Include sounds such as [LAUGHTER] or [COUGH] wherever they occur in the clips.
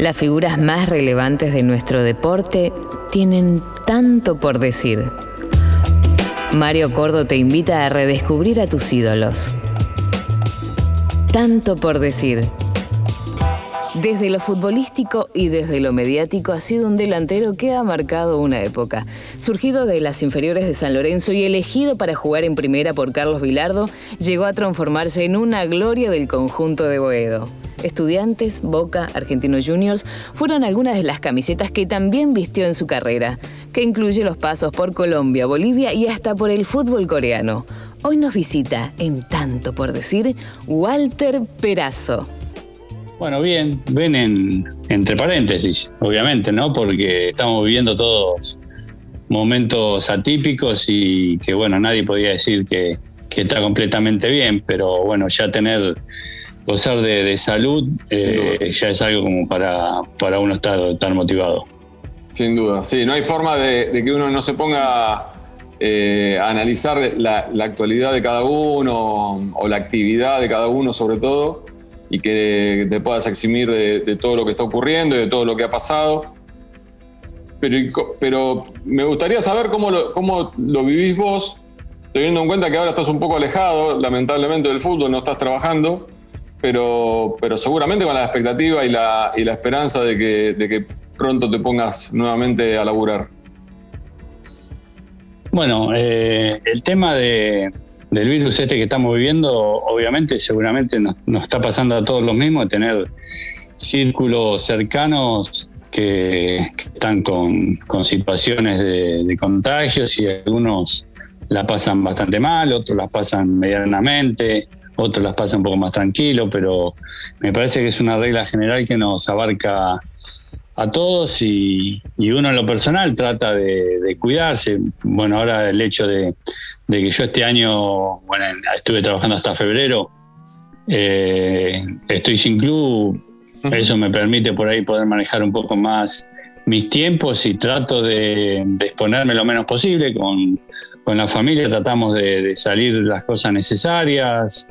Las figuras más relevantes de nuestro deporte tienen tanto por decir. Mario Cordo te invita a redescubrir a tus ídolos. Tanto por decir. Desde lo futbolístico y desde lo mediático ha sido un delantero que ha marcado una época. Surgido de las inferiores de San Lorenzo y elegido para jugar en primera por Carlos Vilardo, llegó a transformarse en una gloria del conjunto de Boedo. Estudiantes, Boca, Argentinos Juniors fueron algunas de las camisetas que también vistió en su carrera, que incluye los pasos por Colombia, Bolivia y hasta por el fútbol coreano. Hoy nos visita, en tanto por decir, Walter Perazo. Bueno, bien, ven en, entre paréntesis, obviamente, ¿no? Porque estamos viviendo todos momentos atípicos y que, bueno, nadie podía decir que, está completamente bien, pero bueno, ya tener, gozar de, salud eh, ya es algo como para, para uno estar, motivado. Sin duda, sí, no hay forma de, que uno no se ponga eh, a analizar la, la, actualidad de cada uno o la actividad de cada uno sobre todo y que te puedas eximir de, todo lo que está ocurriendo y de todo lo que ha pasado. Pero, pero me gustaría saber cómo lo, cómo lo vivís vos, teniendo en cuenta que ahora estás un poco alejado, lamentablemente, del fútbol, no estás trabajando, pero, pero seguramente con la expectativa y la, y la esperanza de que, de que pronto te pongas nuevamente a laburar. Bueno, eh, el tema de, del virus este que estamos viviendo, obviamente, seguramente nos, está pasando a todos los mismos, tener círculos cercanos que, están con, situaciones de, contagios y algunos la pasan bastante mal, otros las pasan medianamente, otros las pasan un poco más tranquilo, pero me parece que es una regla general que nos abarca a todos y, uno en lo personal trata de, cuidarse. Bueno, ahora el hecho de, que yo este año, bueno, estuve trabajando hasta febrero, eh, estoy sin club, eso me permite por ahí poder manejar un poco más mis tiempos y trato de, exponerme lo menos posible. Con, la familia tratamos de, salir las cosas necesarias,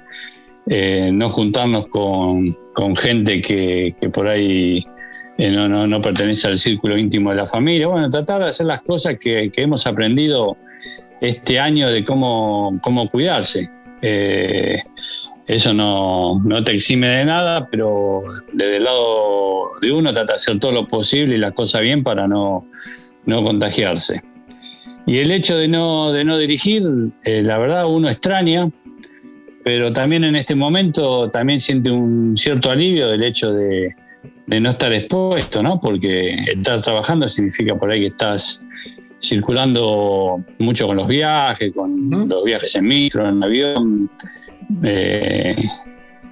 eh, no juntarnos con, gente que, que por ahí eh, no, no, no, pertenece al círculo íntimo de la familia. Bueno, tratar de hacer las cosas que, hemos aprendido este año de cómo, cómo cuidarse. Eh, eso no, te exime de nada, pero desde el lado de uno trata de hacer todo lo posible y las cosas bien para no, contagiarse. Y el hecho de no, de no dirigir, eh, la verdad uno extraña, pero también en este momento también siente un cierto alivio del hecho de, de no estar expuesto, ¿no? Porque estar trabajando significa por ahí que estás circulando mucho con los viajes, con los viajes en micro, en avión. Eh,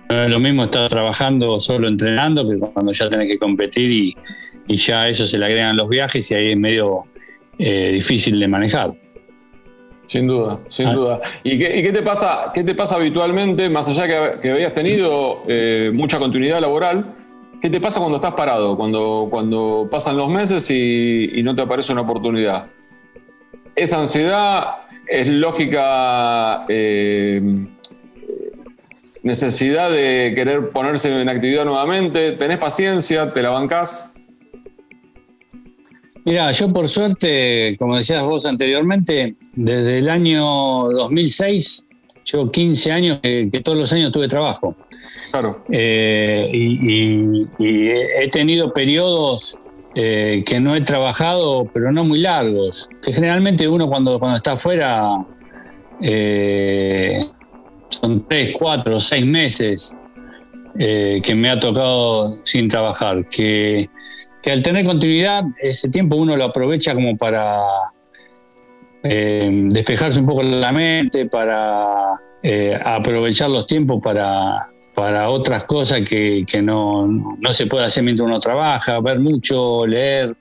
no es lo mismo estar trabajando solo entrenando que cuando ya tenés que competir y, ya a eso se le agregan los viajes y ahí es medio eh, difícil de manejar. Sin duda, sin ah. duda. ¿Y qué, te pasa, qué te pasa habitualmente, más allá que, que habías tenido eh, mucha continuidad laboral? ¿Qué te pasa cuando estás parado, cuando, cuando pasan los meses y, no te aparece una oportunidad? ¿Esa ansiedad es lógica eh, necesidad de querer ponerse en actividad nuevamente? ¿Tenés paciencia? ¿Te la bancás? Mira, yo por suerte, como decías vos anteriormente, desde el año 2006, yo 15 años que todos los años tuve trabajo. Claro. Eh, y, he tenido periodos eh, que no he trabajado, pero no muy largos. Que generalmente uno cuando, cuando está afuera eh, son tres, cuatro, seis meses que me ha tocado sin trabajar. Que, que al tener continuidad, ese tiempo uno lo aprovecha como para despejarse un poco la mente, para aprovechar los tiempos para para otras cosas que, no, se puede hacer mientras uno trabaja, ver mucho, leer,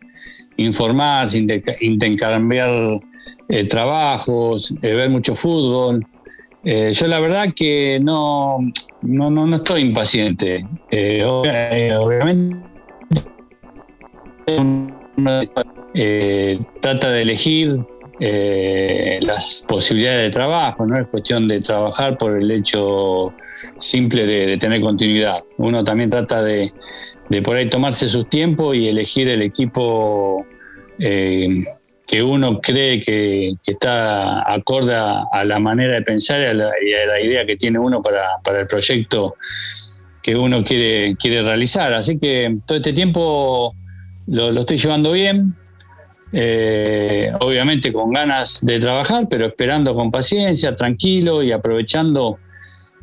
informarse, intercambiar eh, trabajos, eh, ver mucho fútbol. Eh, yo la verdad que no, no, no, estoy impaciente. obviamente trata de elegir eh, las posibilidades de trabajo, no es cuestión de trabajar por el hecho simple de, tener continuidad. Uno también trata de, por ahí tomarse sus tiempos y elegir el equipo eh, que uno cree que, está acorde a, la manera de pensar y a la, idea que tiene uno para, el proyecto que uno quiere, quiere realizar. Así que todo este tiempo lo, lo estoy llevando bien, eh, obviamente con ganas de trabajar, pero esperando con paciencia, tranquilo y aprovechando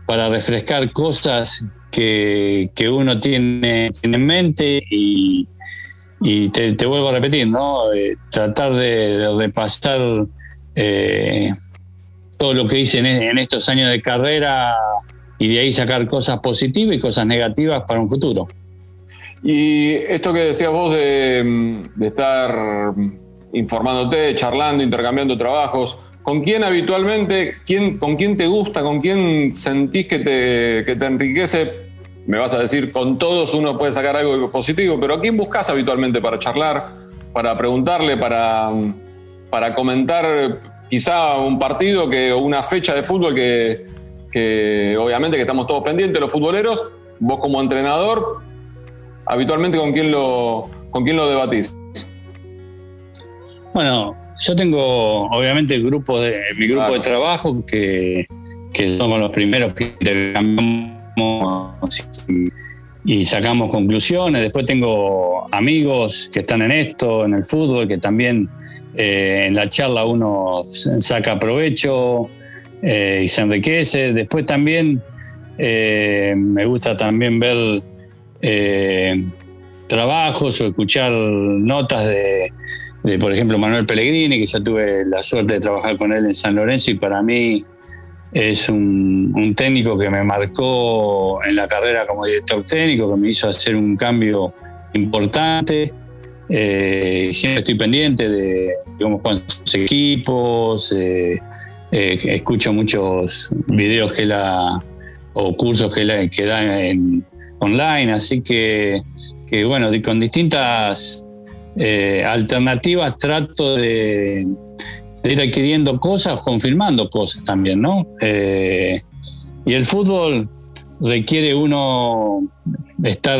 para refrescar cosas que, uno tiene, en mente y, te, vuelvo a repetir, ¿no? tratar de, repasar eh, todo lo que hice en, estos años de carrera y de ahí sacar cosas positivas y cosas negativas para un futuro. Y esto que decías vos de, estar informándote, charlando, intercambiando trabajos, ¿con quién habitualmente, quién, con quién te gusta, con quién sentís que te, que te enriquece? Me vas a decir, con todos uno puede sacar algo positivo, pero ¿a quién buscas habitualmente para charlar, para preguntarle, para, para comentar quizá un partido que, o una fecha de fútbol que, que obviamente que estamos todos pendientes, los futboleros, vos como entrenador, habitualmente con quién lo, con quién lo debatís? Bueno, yo tengo obviamente el grupo de, mi grupo de trabajo que, que somos los primeros que intercambiamos y sacamos conclusiones. Después tengo amigos que están en esto, en el fútbol, que también eh, en la charla uno saca provecho eh, y se enriquece. Después también eh, me gusta también ver eh, trabajos o escuchar notas de, por ejemplo, Manuel Pellegrini, que ya tuve la suerte de trabajar con él en San Lorenzo y para mí es un, técnico que me marcó en la carrera como director técnico, que me hizo hacer un cambio importante. Eh, siempre estoy pendiente de cómo juegan sus equipos, eh, escucho muchos videos que la o cursos que, la, que da en, online, así que, bueno, con distintas eh, alternativas trato de, ir adquiriendo cosas, confirmando cosas también, ¿no? Eh, y el fútbol requiere uno estar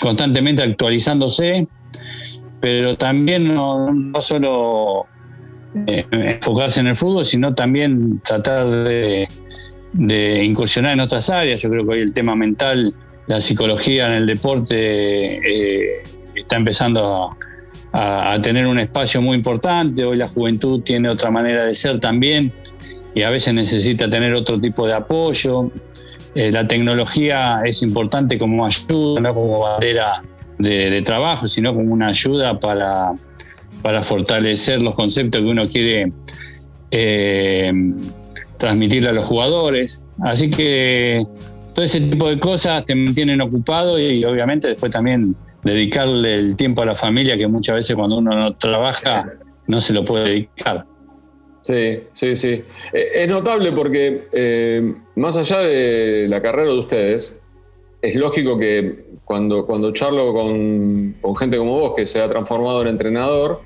constantemente actualizándose, pero también no, solo eh, enfocarse en el fútbol, sino también tratar de, incursionar en otras áreas. Yo creo que hoy el tema mental la psicología en el deporte eh, está empezando a, tener un espacio muy importante. Hoy la juventud tiene otra manera de ser también y a veces necesita tener otro tipo de apoyo. Eh, la tecnología es importante como ayuda, no como bandera de, trabajo, sino como una ayuda para, para, fortalecer los conceptos que uno quiere eh, transmitirle a los jugadores. Así que todo ese tipo de cosas te mantienen ocupado y, obviamente después también dedicarle el tiempo a la familia que muchas veces cuando uno no trabaja no se lo puede dedicar. Sí, sí, sí. Eh, es notable porque eh, más allá de la carrera de ustedes, es lógico que cuando, cuando charlo con, con gente como vos que se ha transformado en entrenador,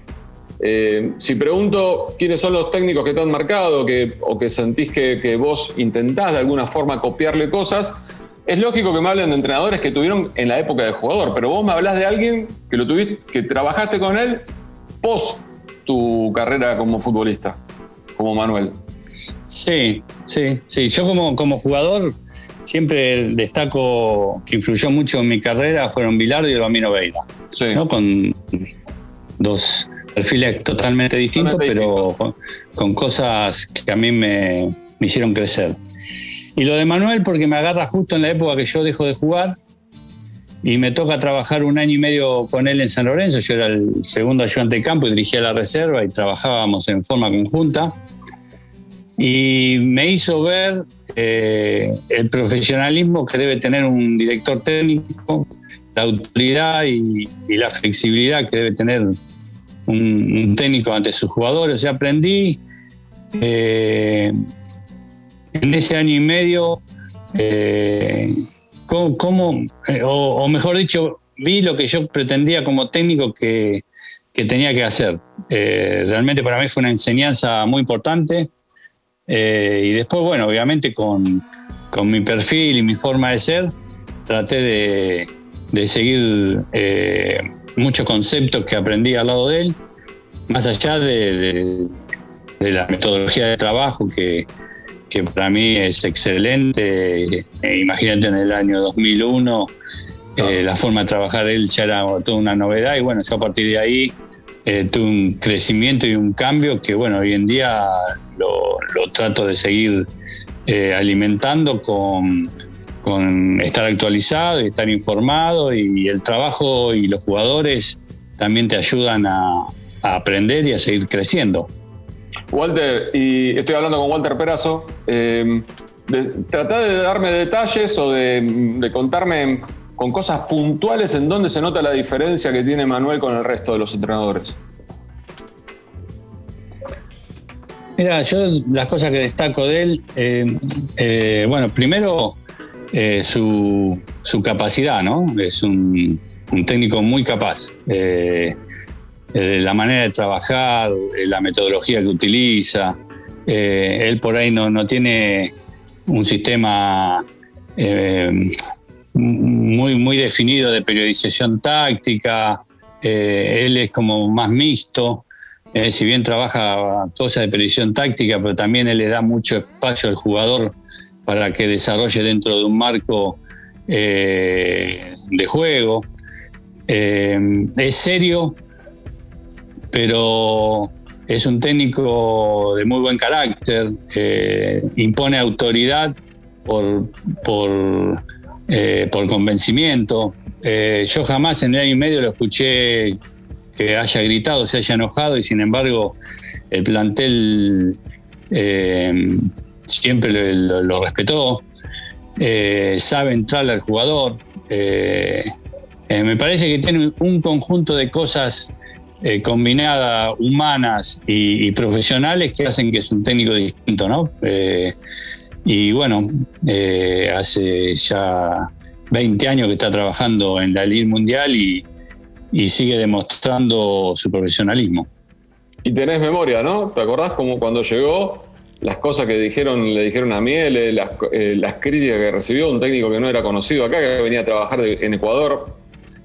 eh, si pregunto quiénes son los técnicos que te han marcado que, o que sentís que, vos intentás de alguna forma copiarle cosas, es lógico que me hablen de entrenadores que tuvieron en la época de jugador, pero vos me hablas de alguien que lo tuviste, que trabajaste con él post tu carrera como futbolista, como Manuel. Sí, sí, sí. Yo como, como jugador siempre destaco que influyó mucho en mi carrera fueron Bilardo y Ramiro Veida. ¿no? Con dos perfiles totalmente distintos, pero con, cosas que a mí me, hicieron crecer. Y lo de Manuel, porque me agarra justo en la época que yo dejo de jugar y me toca trabajar un año y medio con él en San Lorenzo. Yo era el segundo ayudante de campo y dirigía la reserva y trabajábamos en forma conjunta. Y me hizo ver eh, el profesionalismo que debe tener un director técnico, la autoridad y, y la flexibilidad que debe tener un, técnico ante sus jugadores. Yo aprendí eh, en ese año y medio eh, cómo, eh, o, mejor dicho, vi lo que yo pretendía como técnico que, tenía que hacer. Realmente para mí fue una enseñanza muy importante. Y después, bueno, obviamente con, mi perfil y mi forma de ser, traté de, seguir muchos conceptos que aprendí al lado de él, más allá de la metodología de trabajo que, que para mí es excelente. Eh, imagínate en el año 2001, eh, la forma de trabajar él ya era toda una novedad y bueno, yo a partir de ahí eh, tuve un crecimiento y un cambio que bueno, hoy en día lo, trato de seguir alimentando con, con estar actualizado y estar informado y el trabajo y los jugadores también te ayudan a aprender y a seguir creciendo. Walter, y estoy hablando con Walter Perazo. Eh, de, de darme detalles o de, contarme con cosas puntuales en dónde se nota la diferencia que tiene Manuel con el resto de los entrenadores. Mira, yo las cosas que destaco de él, eh, eh, bueno, primero su, capacidad, ¿no? Es un, técnico muy capaz. Eh, la manera de trabajar, eh, la metodología que utiliza. Eh, él por ahí no, tiene un sistema muy, muy definido de periodización táctica. él es como más mixto. si bien trabaja cosas de periodización táctica, pero también él le da mucho espacio al jugador para que desarrolle dentro de un marco de juego. es serio, pero es un técnico de muy buen carácter, eh, impone autoridad por, por, eh, convencimiento. Eh, yo jamás en el año y medio lo escuché que haya gritado, se haya enojado y sin embargo el plantel siempre lo, respetó, sabe entrar al jugador. me parece que tiene un conjunto de cosas eh, combinadas humanas y, profesionales que hacen que es un técnico distinto, ¿no? Eh, y bueno, eh, hace ya 20 años que está trabajando en la Liga Mundial y, sigue demostrando su profesionalismo. Y tenés memoria, ¿no? ¿Te acordás como cuando llegó las cosas que dijeron, le dijeron a Miele, las, las, críticas que recibió un técnico que no era conocido acá, que venía a trabajar en Ecuador,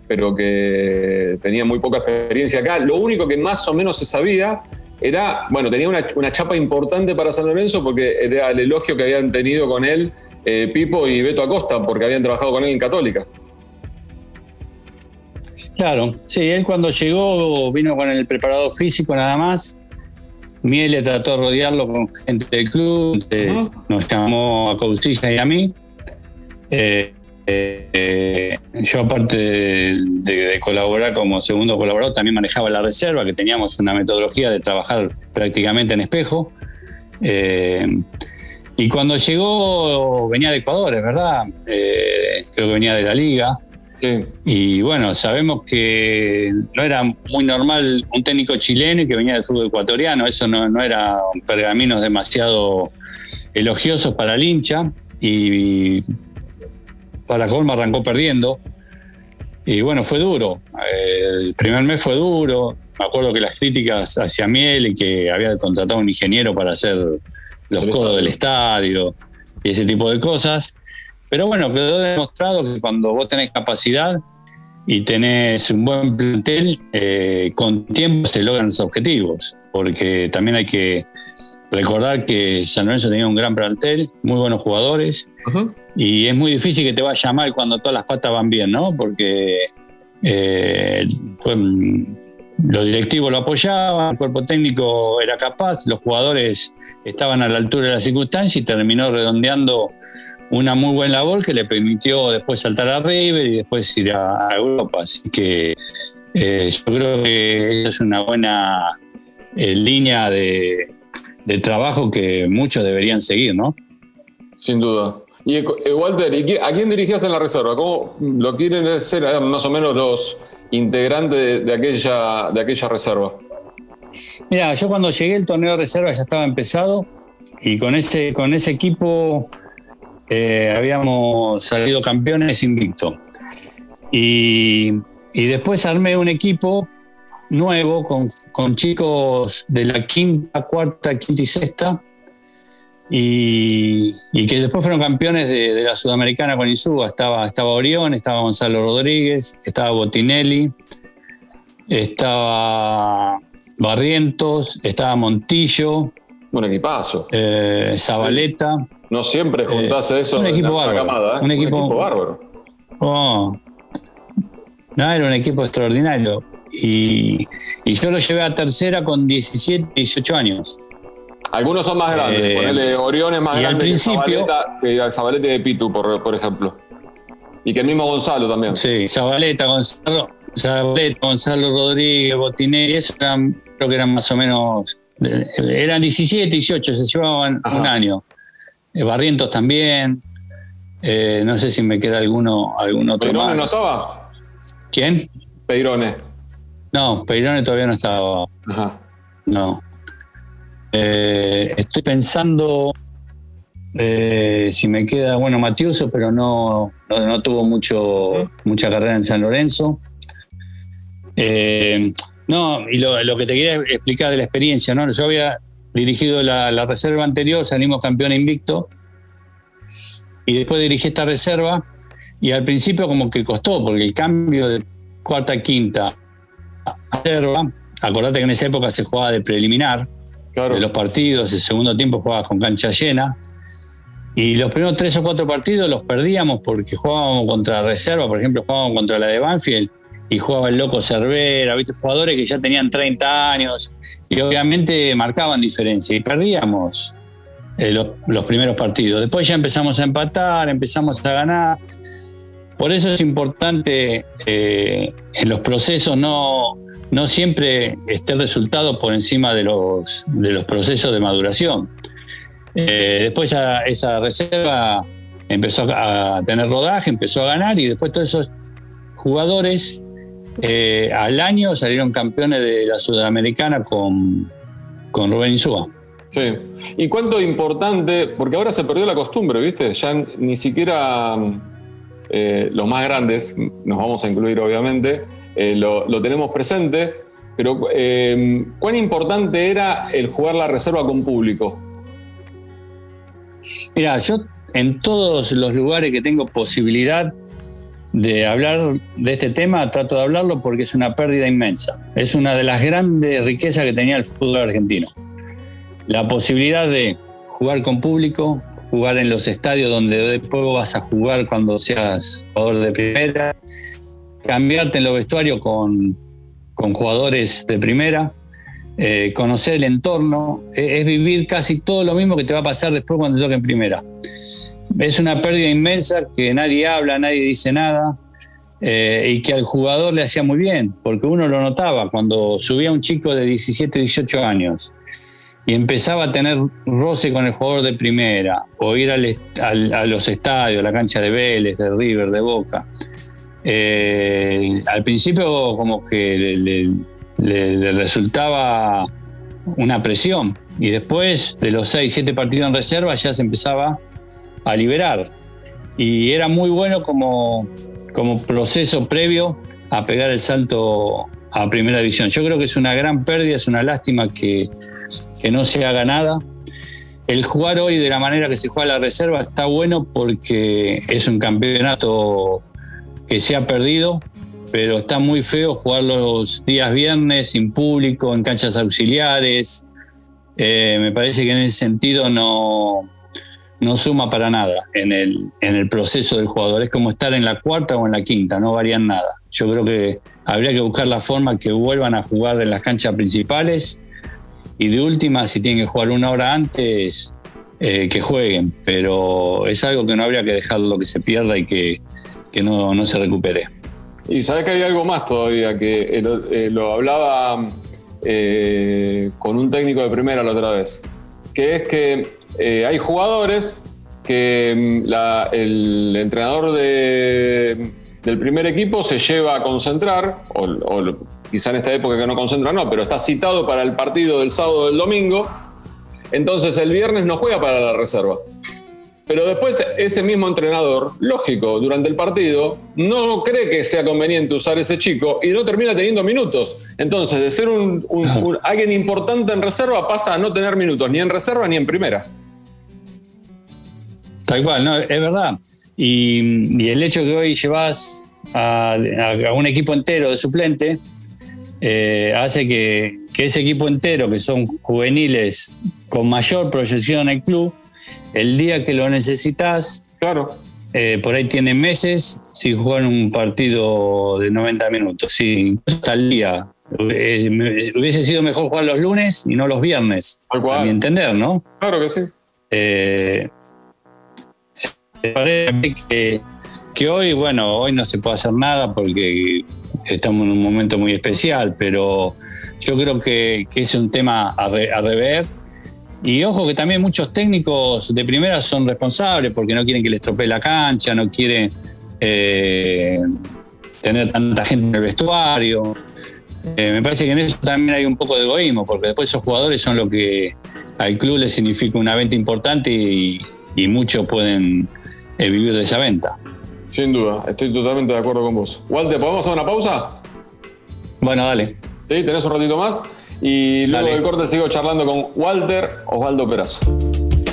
pero que tenía muy poca experiencia acá. Lo único que más o menos se sabía era, bueno, tenía una, chapa importante para San Lorenzo porque era el elogio que habían tenido con él eh, Pipo y Beto Acosta, porque habían trabajado con él en Católica. Claro, sí, él cuando llegó vino con el preparador físico nada más. Miel le trató de rodearlo con gente del club, nos llamó a Causilla y a mí. Eh, eh, yo aparte de, colaborar como segundo colaborador, también manejaba la reserva, que teníamos una metodología de trabajar prácticamente en espejo. Eh, y cuando llegó venía de Ecuador, es verdad, creo que venía de la liga. Y bueno, sabemos que no era muy normal un técnico chileno que venía del fútbol ecuatoriano, eso no, no era pergaminos demasiado elogiosos para el hincha. Y para colma arrancó perdiendo. Y bueno, fue duro. El primer mes fue duro. Me acuerdo que las críticas hacia Miel y que había contratado a un ingeniero para hacer los codos del estadio y ese tipo de cosas. Pero bueno, quedó demostrado que cuando vos tenés capacidad y tenés un buen plantel, eh, con tiempo se logran los objetivos. Porque también hay que recordar que San Lorenzo tenía un gran plantel, muy buenos jugadores. Y es muy difícil que te vaya mal cuando todas las patas van bien, ¿no? Porque eh, los directivos lo apoyaban, el cuerpo técnico era capaz, los jugadores estaban a la altura de la circunstancia y terminó redondeando una muy buena labor que le permitió después saltar a River y después ir a, Europa. Así que eh, yo creo que es una buena eh, línea de, de trabajo que muchos deberían seguir, ¿no? Sin duda. Y Walter, ¿a quién dirigías en la reserva? ¿Cómo lo quieren ser eh, más o menos los integrantes de, aquella, de aquella reserva? Mira, yo cuando llegué el torneo de reserva ya estaba empezado y con ese, con ese equipo eh, habíamos salido campeones invicto. Y, después armé un equipo nuevo con, chicos de la quinta, cuarta, quinta y sexta, y, que después fueron campeones de, la Sudamericana con Insúa. Estaba, estaba Orión, estaba Gonzalo Rodríguez, estaba Botinelli, estaba Barrientos, estaba Montillo. Un equipazo. Eh, Zabaleta. No siempre juntase eh, eso. Un equipo bárbaro. ¿eh? Un, equipo, bárbaro. Oh. no, era un equipo extraordinario. Y, yo lo llevé a tercera con 17, 18 años. Algunos son más grandes. Eh, Ponele Orión es más grande al principio, que Zabaleta, de Pitu, por, por ejemplo. Y que el mismo Gonzalo también. Sí, Zabaleta, Gonzalo. Gonzalo Rodríguez, Botinelli, eso eran, creo que eran más o menos, eran 17, 18, se llevaban un año. Eh, Barrientos también, eh, no sé si me queda alguno, algún otro ¿Peirone no estaba? ¿Quién? Peirone. No, Peirone todavía no estaba. Ajá. No. Eh, estoy pensando si me queda, bueno, Matiuso, pero no, no, tuvo mucho, mucha carrera en San Lorenzo. Eh, no, y lo, que te quería explicar de la experiencia, ¿no? Yo había dirigido la, reserva anterior, salimos campeón invicto, y después dirigí esta reserva, y al principio como que costó, porque el cambio de cuarta a quinta a reserva, acordate que en esa época se jugaba de preliminar, de los partidos, el segundo tiempo jugaba con cancha llena, y los primeros tres o cuatro partidos los perdíamos porque jugábamos contra reserva, por ejemplo, jugábamos contra la de Banfield, y jugaba el loco Cervera, ¿viste? jugadores que ya tenían 30 años y obviamente marcaban diferencia y perdíamos eh, los, primeros partidos. Después ya empezamos a empatar, empezamos a ganar. Por eso es importante eh, en los procesos no, no siempre esté el resultado por encima de los, de los procesos de maduración. Eh, después esa reserva empezó a tener rodaje, empezó a ganar y después todos esos jugadores eh, al año salieron campeones de la Sudamericana con, con Rubén Insúa. Sí. ¿Y cuánto importante? Porque ahora se perdió la costumbre, ¿viste? Ya ni siquiera eh, los más grandes, nos vamos a incluir obviamente, eh, lo, tenemos presente, pero ¿cuán importante era el jugar la reserva con público? Mira, yo en todos los lugares que tengo posibilidad de hablar de este tema, trato de hablarlo porque es una pérdida inmensa. Es una de las grandes riquezas que tenía el fútbol argentino. La posibilidad de jugar con público, jugar en los estadios donde después vas a jugar cuando seas jugador de primera, cambiarte en los vestuarios con, jugadores de primera, eh, conocer el entorno, es, vivir casi todo lo mismo que te va a pasar después cuando toque en primera es una pérdida inmensa que nadie habla, nadie dice nada. Eh, y que al jugador le hacía muy bien, porque uno lo notaba cuando subía un chico de 17, 18 años y empezaba a tener roce con el jugador de primera, o ir a los estadios, la cancha de Vélez, de River, de Boca. Eh, al principio como que le, le, resultaba una presión, y después de los 6, 7 partidos en reserva ya se empezaba a liberar. Y era muy bueno como, como proceso previo a pegar el salto a primera división. Yo creo que es una gran pérdida, es una lástima que, que no se haga nada. El jugar hoy de la manera que se juega la reserva está bueno porque es un campeonato que se ha perdido, pero está muy feo jugar los días viernes sin público, en canchas auxiliares. Eh, me parece que en ese sentido no, no suma para nada en el, en el proceso del jugador. Es como estar en la cuarta o en la quinta, no varían nada. Yo creo que habría que buscar la forma que vuelvan a jugar en las canchas principales y de última, si tienen que jugar una hora antes, eh, que jueguen. Pero es algo que no habría que dejarlo que se pierda y que, no, se recupere. Y sabes que hay algo más todavía, que eh, eh, lo, hablaba con un técnico de primera la otra vez, que es que eh, hay jugadores que mm, el entrenador del primer equipo se lleva a concentrar, o, quizá en esta época que no concentra, no, pero está citado para el partido del sábado o del domingo. Entonces el viernes no juega para la reserva. pero después ese mismo entrenador, lógico, durante el partido, no cree que sea conveniente usar ese chico y no termina teniendo minutos. Entonces, de ser un, [LAUGHS] alguien importante en reserva pasa a no tener minutos, ni en reserva ni en primera. Tal cual, no, es verdad. Y, el hecho que hoy llevas a, un equipo entero de suplente eh, hace que, que ese equipo entero, que son juveniles con mayor proyección en el club, el día que lo necesitas, claro. Eh, por ahí tiene meses si juegan un partido de 90 minutos. Sí, hasta el día. Eh, hubiese sido mejor jugar los lunes y no los viernes. A mi entender, ¿no? Claro que sí. Que, que, hoy, bueno, hoy no se puede hacer nada porque estamos en un momento muy especial, pero yo creo que, que es un tema a, a rever y ojo que también muchos técnicos de primera son responsables porque no quieren que les estropee la cancha, no quieren eh, tener tanta gente en el vestuario. Eh, me parece que en eso también hay un poco de egoísmo, porque después esos jugadores son lo que al club le significa una venta importante y, muchos pueden eh, vivir de esa venta. Sin duda, estoy totalmente de acuerdo con vos. Walter, ¿podemos hacer una pausa? Bueno, dale. ¿Sí? ¿Tenés un ratito más? Y luego del corte sigo charlando con Walter Osvaldo Perazo.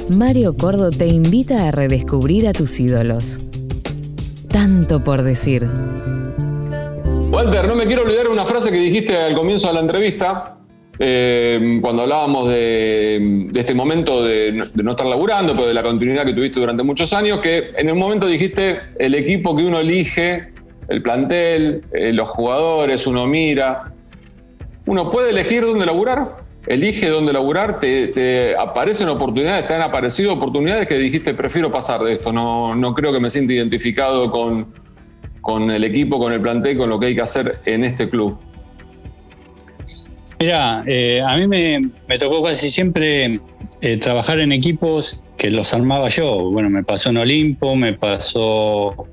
Mario Cordo te invita a redescubrir a tus ídolos. Tanto por decir. Walter, no me quiero olvidar una frase que dijiste al comienzo de la entrevista, eh, cuando hablábamos de, este momento de, no estar laburando, pero de la continuidad que tuviste durante muchos años, que en un momento dijiste el equipo que uno elige, el plantel, eh, los jugadores, uno mira uno puede elegir dónde laburar, elige dónde laburar, te, aparecen oportunidades, te han aparecido oportunidades que dijiste, prefiero pasar de esto, no, no creo que me sienta identificado con, con el equipo, con el plantel, con lo que hay que hacer en este club. Mira, eh, a mí me, tocó casi siempre eh, trabajar en equipos que los armaba yo. Bueno, me pasó en Olimpo, me pasó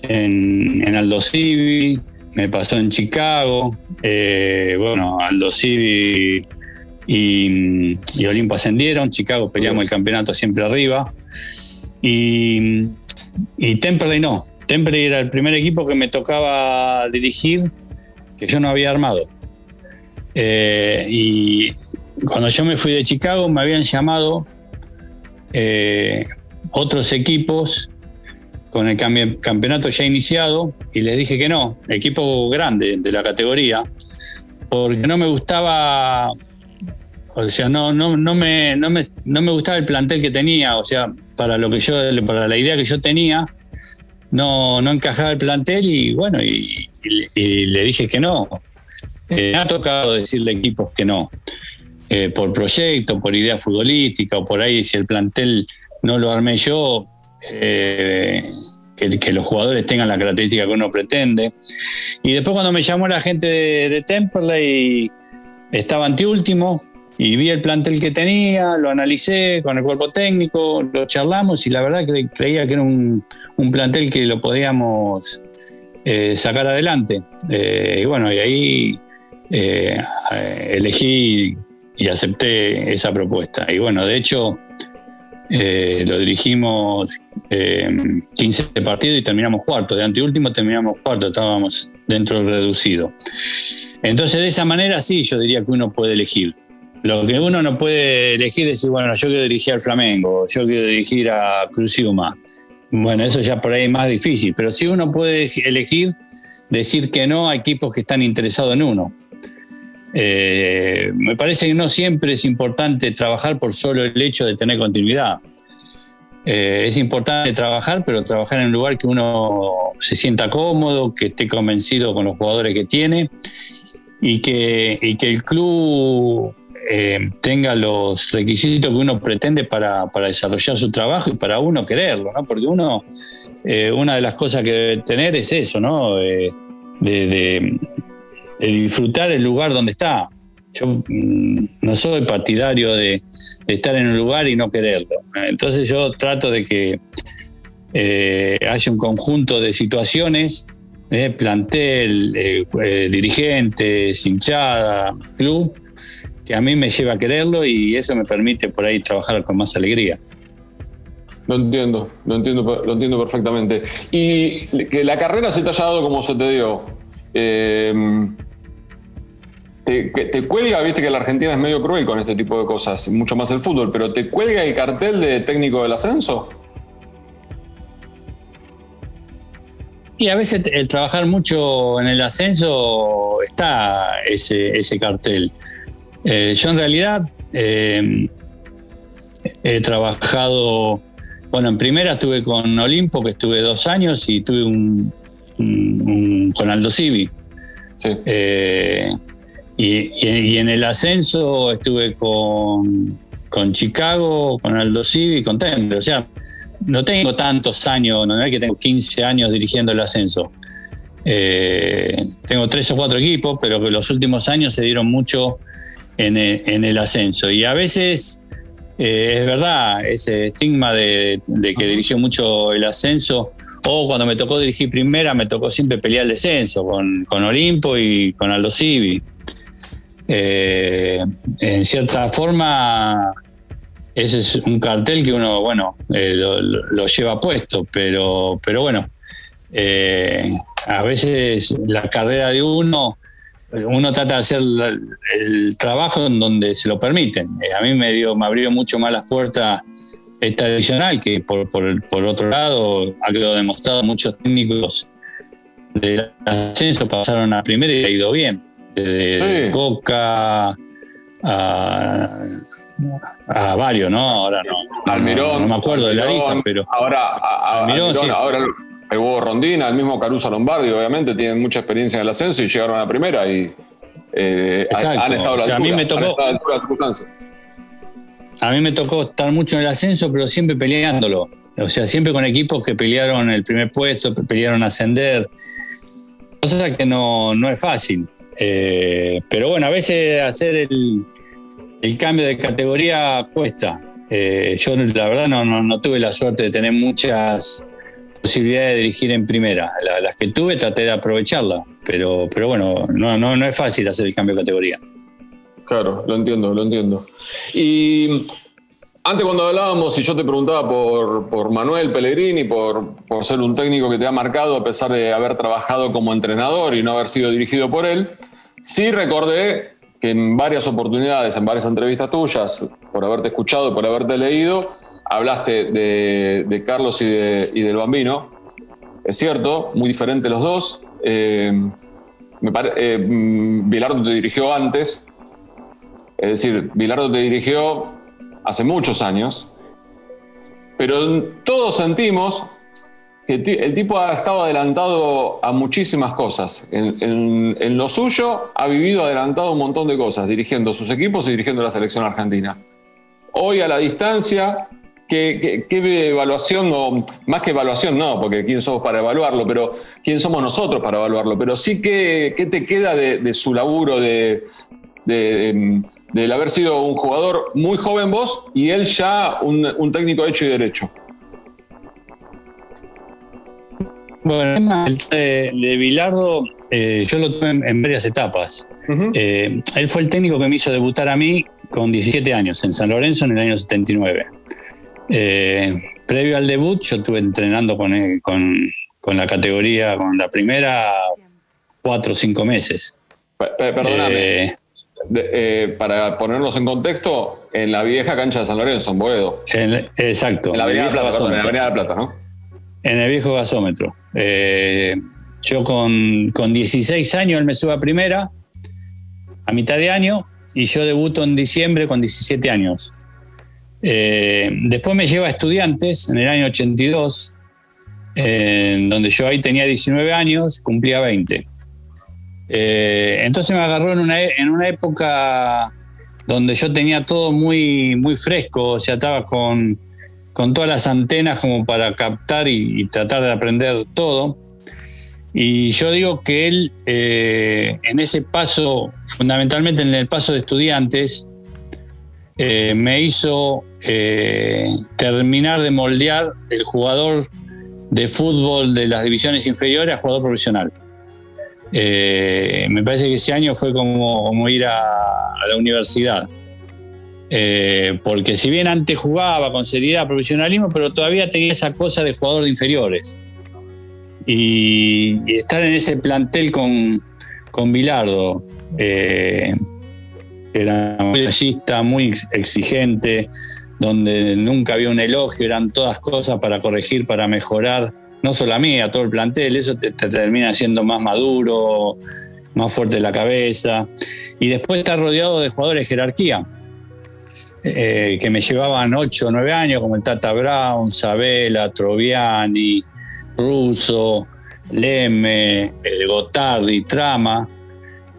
en, en Aldo Civi, me pasó en Chicago, eh, bueno, Aldo Civi y, Olimpo ascendieron, Chicago peleamos el campeonato siempre arriba, y, y no, Temperley era el primer equipo que me tocaba dirigir que yo no había armado. Eh, y cuando yo me fui de Chicago me habían llamado eh, otros equipos con el campeonato ya iniciado y les dije que no, equipo grande de la categoría, porque no me gustaba, o sea, no, no, no, me, no, me, no me gustaba el plantel que tenía, o sea, para lo que yo, para la idea que yo tenía, no, no encajaba el plantel y bueno, y, le dije que no. Me ha tocado decirle equipos que no, eh, por proyecto, por idea futbolística o por ahí si el plantel no lo armé yo, eh, que, los jugadores tengan la característica que uno pretende. Y después cuando me llamó la gente de, de Temperley, estaba anteúltimo y vi el plantel que tenía, lo analicé con el cuerpo técnico, lo charlamos y la verdad que creía que era un, plantel que lo podíamos eh, sacar adelante. Eh, y bueno, y ahí elegí y acepté esa propuesta. Y bueno, de hecho, eh, lo dirigimos 15 eh, partidos y terminamos cuarto. De anteúltimo terminamos cuarto, estábamos dentro del reducido. Entonces, de esa manera sí, yo diría que uno puede elegir. Lo que uno no puede elegir es decir, bueno, yo quiero dirigir al Flamengo, yo quiero dirigir a Cruciuma. Bueno, eso ya por ahí es más difícil, pero sí uno puede elegir decir que no a equipos que están interesados en uno. Eh, me parece que no siempre es importante trabajar por solo el hecho de tener continuidad. Eh, es importante trabajar, pero trabajar en un lugar que uno se sienta cómodo, que esté convencido con los jugadores que tiene y que, el club eh, tenga los requisitos que uno pretende para, desarrollar su trabajo y para uno quererlo, ¿no? Porque uno, una de las cosas que debe tener es eso, ¿no? de, disfrutar el lugar donde está. Yo mm, no soy partidario de, estar en un lugar y no quererlo. Entonces yo trato de que eh, haya un conjunto de situaciones, eh, plantel, eh, dirigentes, hinchada, club, que a mí me lleva a quererlo y eso me permite por ahí trabajar con más alegría. Lo entiendo, lo entiendo, lo entiendo perfectamente. Y que la carrera se te haya dado como se te dio. Eh, te, cuelga, viste que la Argentina es medio cruel con este tipo de cosas, mucho más el fútbol, pero ¿te cuelga el cartel de técnico del ascenso? Y a veces el trabajar mucho en el ascenso está ese, ese cartel. Eh, yo en realidad eh, he trabajado, bueno, en primera estuve con Olimpo, que estuve dos años, y tuve un, con Aldo Civi. Sí. Eh, y, en el ascenso estuve con, con Chicago, con Aldo Civi, con Temple. O sea, no tengo tantos años, no es que tengo 15 años dirigiendo el ascenso. Eh, tengo tres o cuatro equipos, pero que los últimos años se dieron mucho en el, ascenso. Y a veces eh, es verdad ese estigma de, que dirigió mucho el ascenso. O cuando me tocó dirigir primera, me tocó siempre pelear el descenso con, con Olimpo y con Aldo Civi. Eh, en cierta forma, ese es un cartel que uno, bueno, eh, lo, lleva puesto, pero, pero bueno, eh, a veces la carrera de uno, uno trata de hacer el trabajo en donde se lo permiten. a mí me, dio, me abrió mucho más las puertas esta que por, por, otro lado ha quedado demostrado muchos técnicos del ascenso pasaron a primera y ha ido bien. Desde Coca a a varios, ¿no? Ahora no. Almirón. No, me acuerdo de la lista, pero. Ahora, Almirón, ahora el Rondina, el mismo Caruso Lombardi, obviamente, tienen mucha experiencia en el ascenso y llegaron a la primera y eh, han estado a la a mí me tocó, A mí me tocó estar mucho en el ascenso, pero siempre peleándolo. O sea, siempre con equipos que pelearon el primer puesto, pelearon ascender. Cosa que no, no es fácil. Eh, pero bueno, a veces hacer el, el cambio de categoría cuesta. Eh, yo la verdad no, tuve la suerte de tener muchas posibilidades de dirigir en primera. las que tuve traté de aprovecharla, pero, pero bueno, no, no, no es fácil hacer el cambio de categoría. Claro, lo entiendo, lo entiendo. Y antes cuando hablábamos y yo te preguntaba por, por Manuel Pellegrini, por, por ser un técnico que te ha marcado a pesar de haber trabajado como entrenador y no haber sido dirigido por él, sí recordé que en varias oportunidades, en varias entrevistas tuyas, por haberte escuchado, por haberte leído, hablaste de, Carlos y, del Bambino. Es cierto, muy diferentes los dos. Eh, eh, mm, Bilardo te dirigió antes. Es decir, Bilardo te dirigió hace muchos años. Pero todos sentimos el tipo ha estado adelantado a muchísimas cosas. En, lo suyo ha vivido adelantado un montón de cosas, dirigiendo sus equipos y dirigiendo la selección argentina. Hoy a la distancia, ¿qué, evaluación, o más que evaluación no, porque quién somos para evaluarlo, pero quién somos nosotros para evaluarlo, pero sí qué, te queda de, su laburo, de, de, haber sido un jugador muy joven vos y él ya un técnico hecho y derecho? Bueno, el de, de Bilardo eh, yo lo tuve en, varias etapas. Eh, él fue el técnico que me hizo debutar a mí con 17 años en San Lorenzo en el año 79. Eh, previo al debut yo estuve entrenando con, con, la categoría, con la primera, cuatro o cinco meses. Perdóname. Para ponernos en contexto, en la vieja cancha de San Lorenzo, en Boedo. exacto. En la Avenida, Plata, en la Avenida Plata, ¿no? En el viejo gasómetro. Eh, yo con, 16 años él me sube a primera, a mitad de año, y yo debuto en diciembre con 17 años. Eh, después me lleva a estudiantes en el año 82, donde yo ahí tenía 19 años, cumplía 20. Eh, entonces me agarró en una, en una época donde yo tenía todo muy, muy fresco, o sea, estaba con con todas las antenas como para captar y, tratar de aprender todo. Y yo digo que él, eh, en ese paso, fundamentalmente en el paso de estudiantes, eh, me hizo terminar de moldear el jugador de fútbol de las divisiones inferiores a jugador profesional. Me parece que ese año fue como, ir a, la universidad. Eh, porque si bien antes jugaba con seriedad, profesionalismo, pero todavía tenía esa cosa de jugador de inferiores. Y, estar en ese plantel con, con Bilardo, eh, era muy gallista, muy exigente, donde nunca había un elogio, eran todas cosas para corregir, para mejorar, no solo a mí, a todo el plantel, eso te, te termina siendo más maduro, más fuerte la cabeza. Y después estar rodeado de jugadores de jerarquía eh, que me llevaban 8 o 9 años, como el Tata Brown, Sabela, Troviani, Russo, Leme, el Gotardi, Trama.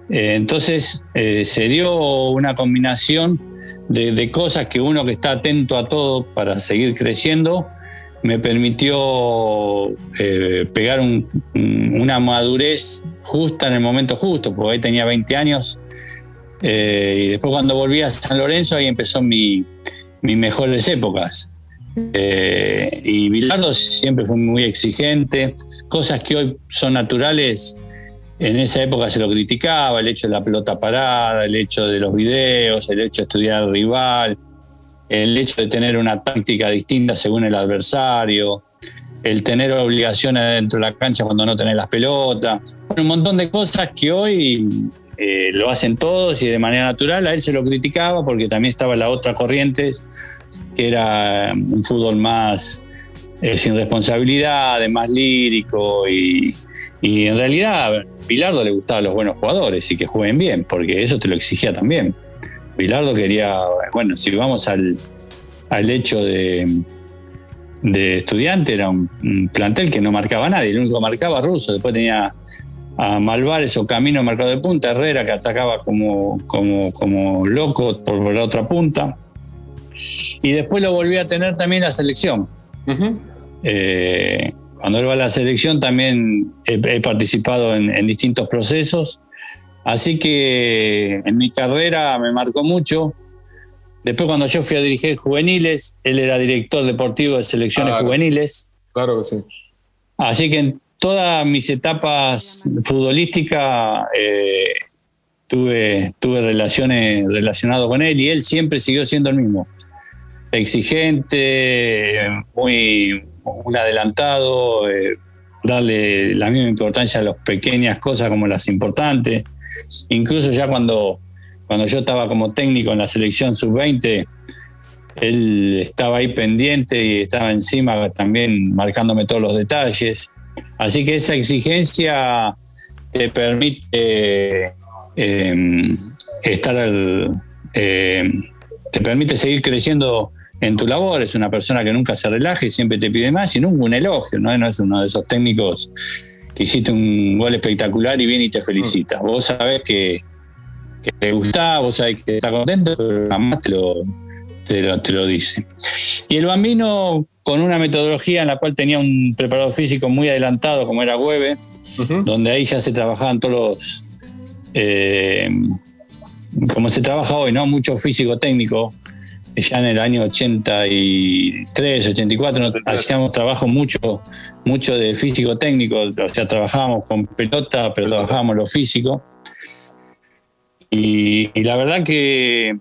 Eh, entonces eh, se dio una combinación de, cosas que uno que está atento a todo para seguir creciendo me permitió pegar una madurez justa en el momento justo, porque ahí tenía 20 años eh, y después cuando volví a San Lorenzo, ahí empezó mi, mis mejores épocas. Eh, y Bilardo siempre fue muy exigente, cosas que hoy son naturales, en esa época se lo criticaba, el hecho de la pelota parada, el hecho de los videos, el hecho de estudiar al rival, el hecho de tener una táctica distinta según el adversario, el tener obligaciones dentro de la cancha cuando no tenés las pelotas, un montón de cosas que hoy eh, lo hacen todos y de manera natural. A él se lo criticaba porque también estaba la otra corriente, que era un fútbol más eh, sin responsabilidad, más lírico y, en realidad a Bilardo le gustaban los buenos jugadores y que jueguen bien, porque eso te lo exigía también. Bilardo quería, bueno, si vamos al, hecho de, de estudiante, era un, plantel que no marcaba a nadie, el único que marcaba Russo, después tenía a Malvares o Camino Mercado de Punta, Herrera que atacaba como, como, como loco por la otra punta. Y después lo volví a tener también la selección. Eh, cuando él va a la selección también he, participado en, distintos procesos. Así que en mi carrera me marcó mucho. Después cuando yo fui a dirigir juveniles, él era director deportivo de selecciones juveniles. Claro que sí. Así que todas mis etapas futbolísticas eh, tuve, tuve relaciones relacionado con él y él siempre siguió siendo el mismo. Exigente, muy un adelantado, eh, darle la misma importancia a las pequeñas cosas como las importantes. Incluso ya cuando, cuando yo estaba como técnico en la selección sub-20, él estaba ahí pendiente y estaba encima también marcándome todos los detalles. Así que esa exigencia te permite eh, estar eh, te permite seguir creciendo en tu labor. Es una persona que nunca se relaja y siempre te pide más y nunca un elogio, ¿no? No es uno de esos técnicos que hiciste un gol espectacular y viene y te felicita. Mm. Vos sabés que, que te gusta, vos sabés que está contento, pero jamás te lo, te lo dice. Y el bambino con una metodología en la cual tenía un preparador físico muy adelantado, como era Hueve, donde ahí ya se trabajaban todos los. Eh, como se trabaja hoy, ¿no? Mucho físico técnico. Ya en el año 83, 84, hacíamos trabajo mucho, mucho de físico técnico, o sea, trabajábamos con pelota, pero trabajábamos lo físico. y la verdad que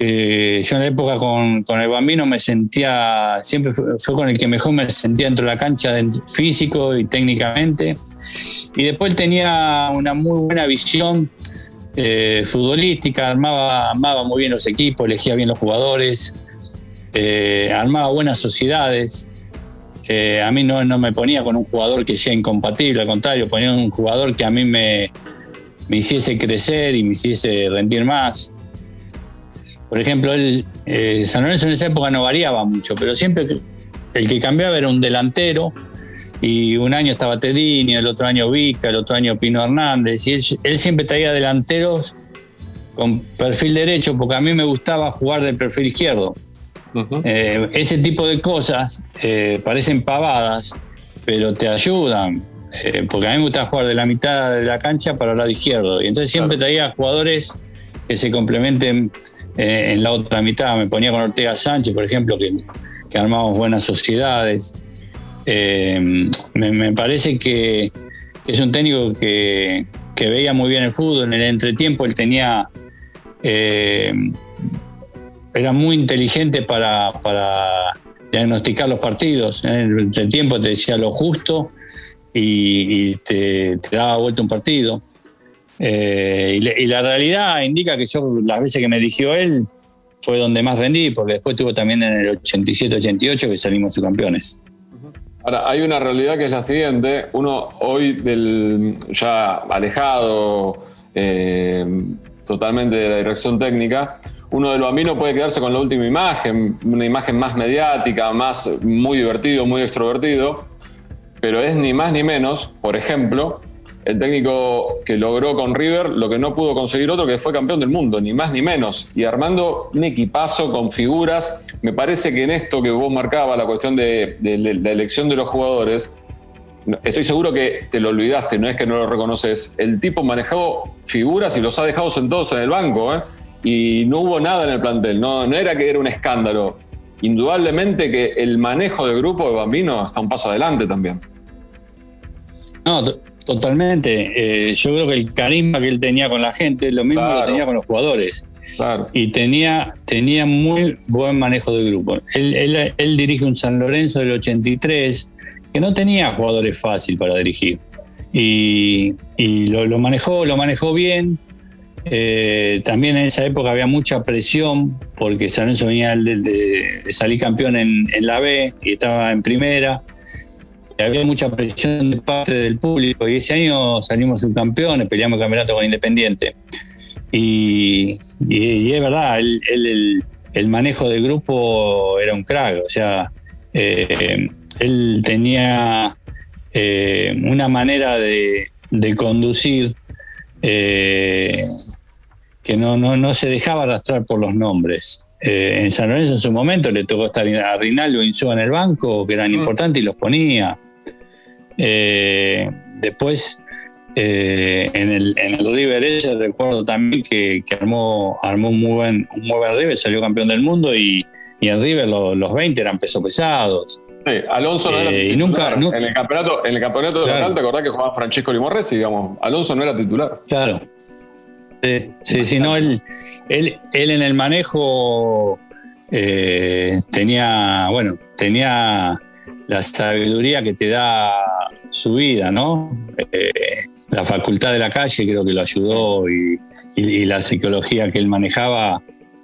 yo en la época con, el bambino me sentía, siempre fue, con el que mejor me sentía dentro de la cancha físico y técnicamente. Y después tenía una muy buena visión eh, futbolística, armaba, armaba muy bien los equipos, elegía bien los jugadores, eh, armaba buenas sociedades. Eh, a mí no, no, me ponía con un jugador que sea incompatible, al contrario, ponía un jugador que a mí me, me hiciese crecer y me hiciese rendir más. Por ejemplo, eh, San Lorenzo en esa época no variaba mucho, pero siempre el que cambiaba era un delantero y un año estaba Tedini, el otro año Vica, el otro año Pino Hernández, y él, siempre traía delanteros con perfil derecho, porque a mí me gustaba jugar del perfil izquierdo. Eh, ese tipo de cosas eh, parecen pavadas, pero te ayudan, porque a mí me gusta jugar de la mitad de la cancha para el lado izquierdo, y entonces siempre traía jugadores que se complementen eh, en la otra mitad. Me ponía con Ortega Sánchez, por ejemplo, que, que armamos buenas sociedades. Eh, me, parece que, es un técnico que, veía muy bien el fútbol. En el entretiempo él tenía, eh, era muy inteligente para, diagnosticar los partidos. En el, tiempo te decía lo justo y, te, daba vuelta un partido. Eh, y, la realidad indica que yo, las veces que me eligió él, fue donde más rendí, porque después tuvo también en el 87-88 que salimos subcampeones. Ahora, hay una realidad que es la siguiente. Uno hoy del ya alejado eh, totalmente de la dirección técnica, uno de los aminos puede quedarse con la última imagen, una imagen más mediática, más muy divertido, muy extrovertido, pero es ni más ni menos, por ejemplo, el técnico que logró con River lo que no pudo conseguir otro que fue campeón del mundo, ni más ni menos. Y armando un equipazo con figuras, me parece que en esto que vos marcabas, la cuestión de, la elección de los jugadores, estoy seguro que te lo olvidaste, no es que no lo reconoces. El tipo manejó figuras y los ha dejado sentados en el banco, ¿eh? y no hubo nada en el plantel, no, no era que era un escándalo. Indudablemente que el manejo del grupo de Bambino está un paso adelante también. No, Totalmente. Eh, yo creo que el carisma que él tenía con la gente, lo mismo lo tenía con los jugadores. Y tenía, tenía muy buen manejo de grupo. Él, dirige un San Lorenzo del 83 que no tenía jugadores fácil para dirigir. Y, lo, manejó, lo manejó bien. Eh, también en esa época había mucha presión porque San Lorenzo venía de, salir campeón en, en la B y estaba en primera había mucha presión de parte del público y ese año salimos subcampeones, peleamos el campeonato con Independiente. Y, es verdad, el, manejo de grupo era un crack, o sea, eh, él tenía eh, una manera de, conducir eh, que no, no, se dejaba arrastrar por los nombres. en San Lorenzo en su momento le tocó estar a Rinaldo Insúa en el banco, que eran mm. importantes, y los ponía. Eh, después, eh, en, el, en el River ese recuerdo también que, armó, armó un muy buen, un muy buen River, salió campeón del mundo y, y en River los 20 eran pesos pesados. Sí, Alonso no era eh, titular. Nunca, En el campeonato, en el campeonato de local, ¿te acordás que jugaba Francesco Limorresi? Digamos, Alonso no era titular. Claro. Sí, sí, no, él, él, él en el manejo tenía, bueno, tenía la sabiduría que te da su vida, ¿no? Eh, la facultad de la calle creo que lo ayudó y, la psicología que él manejaba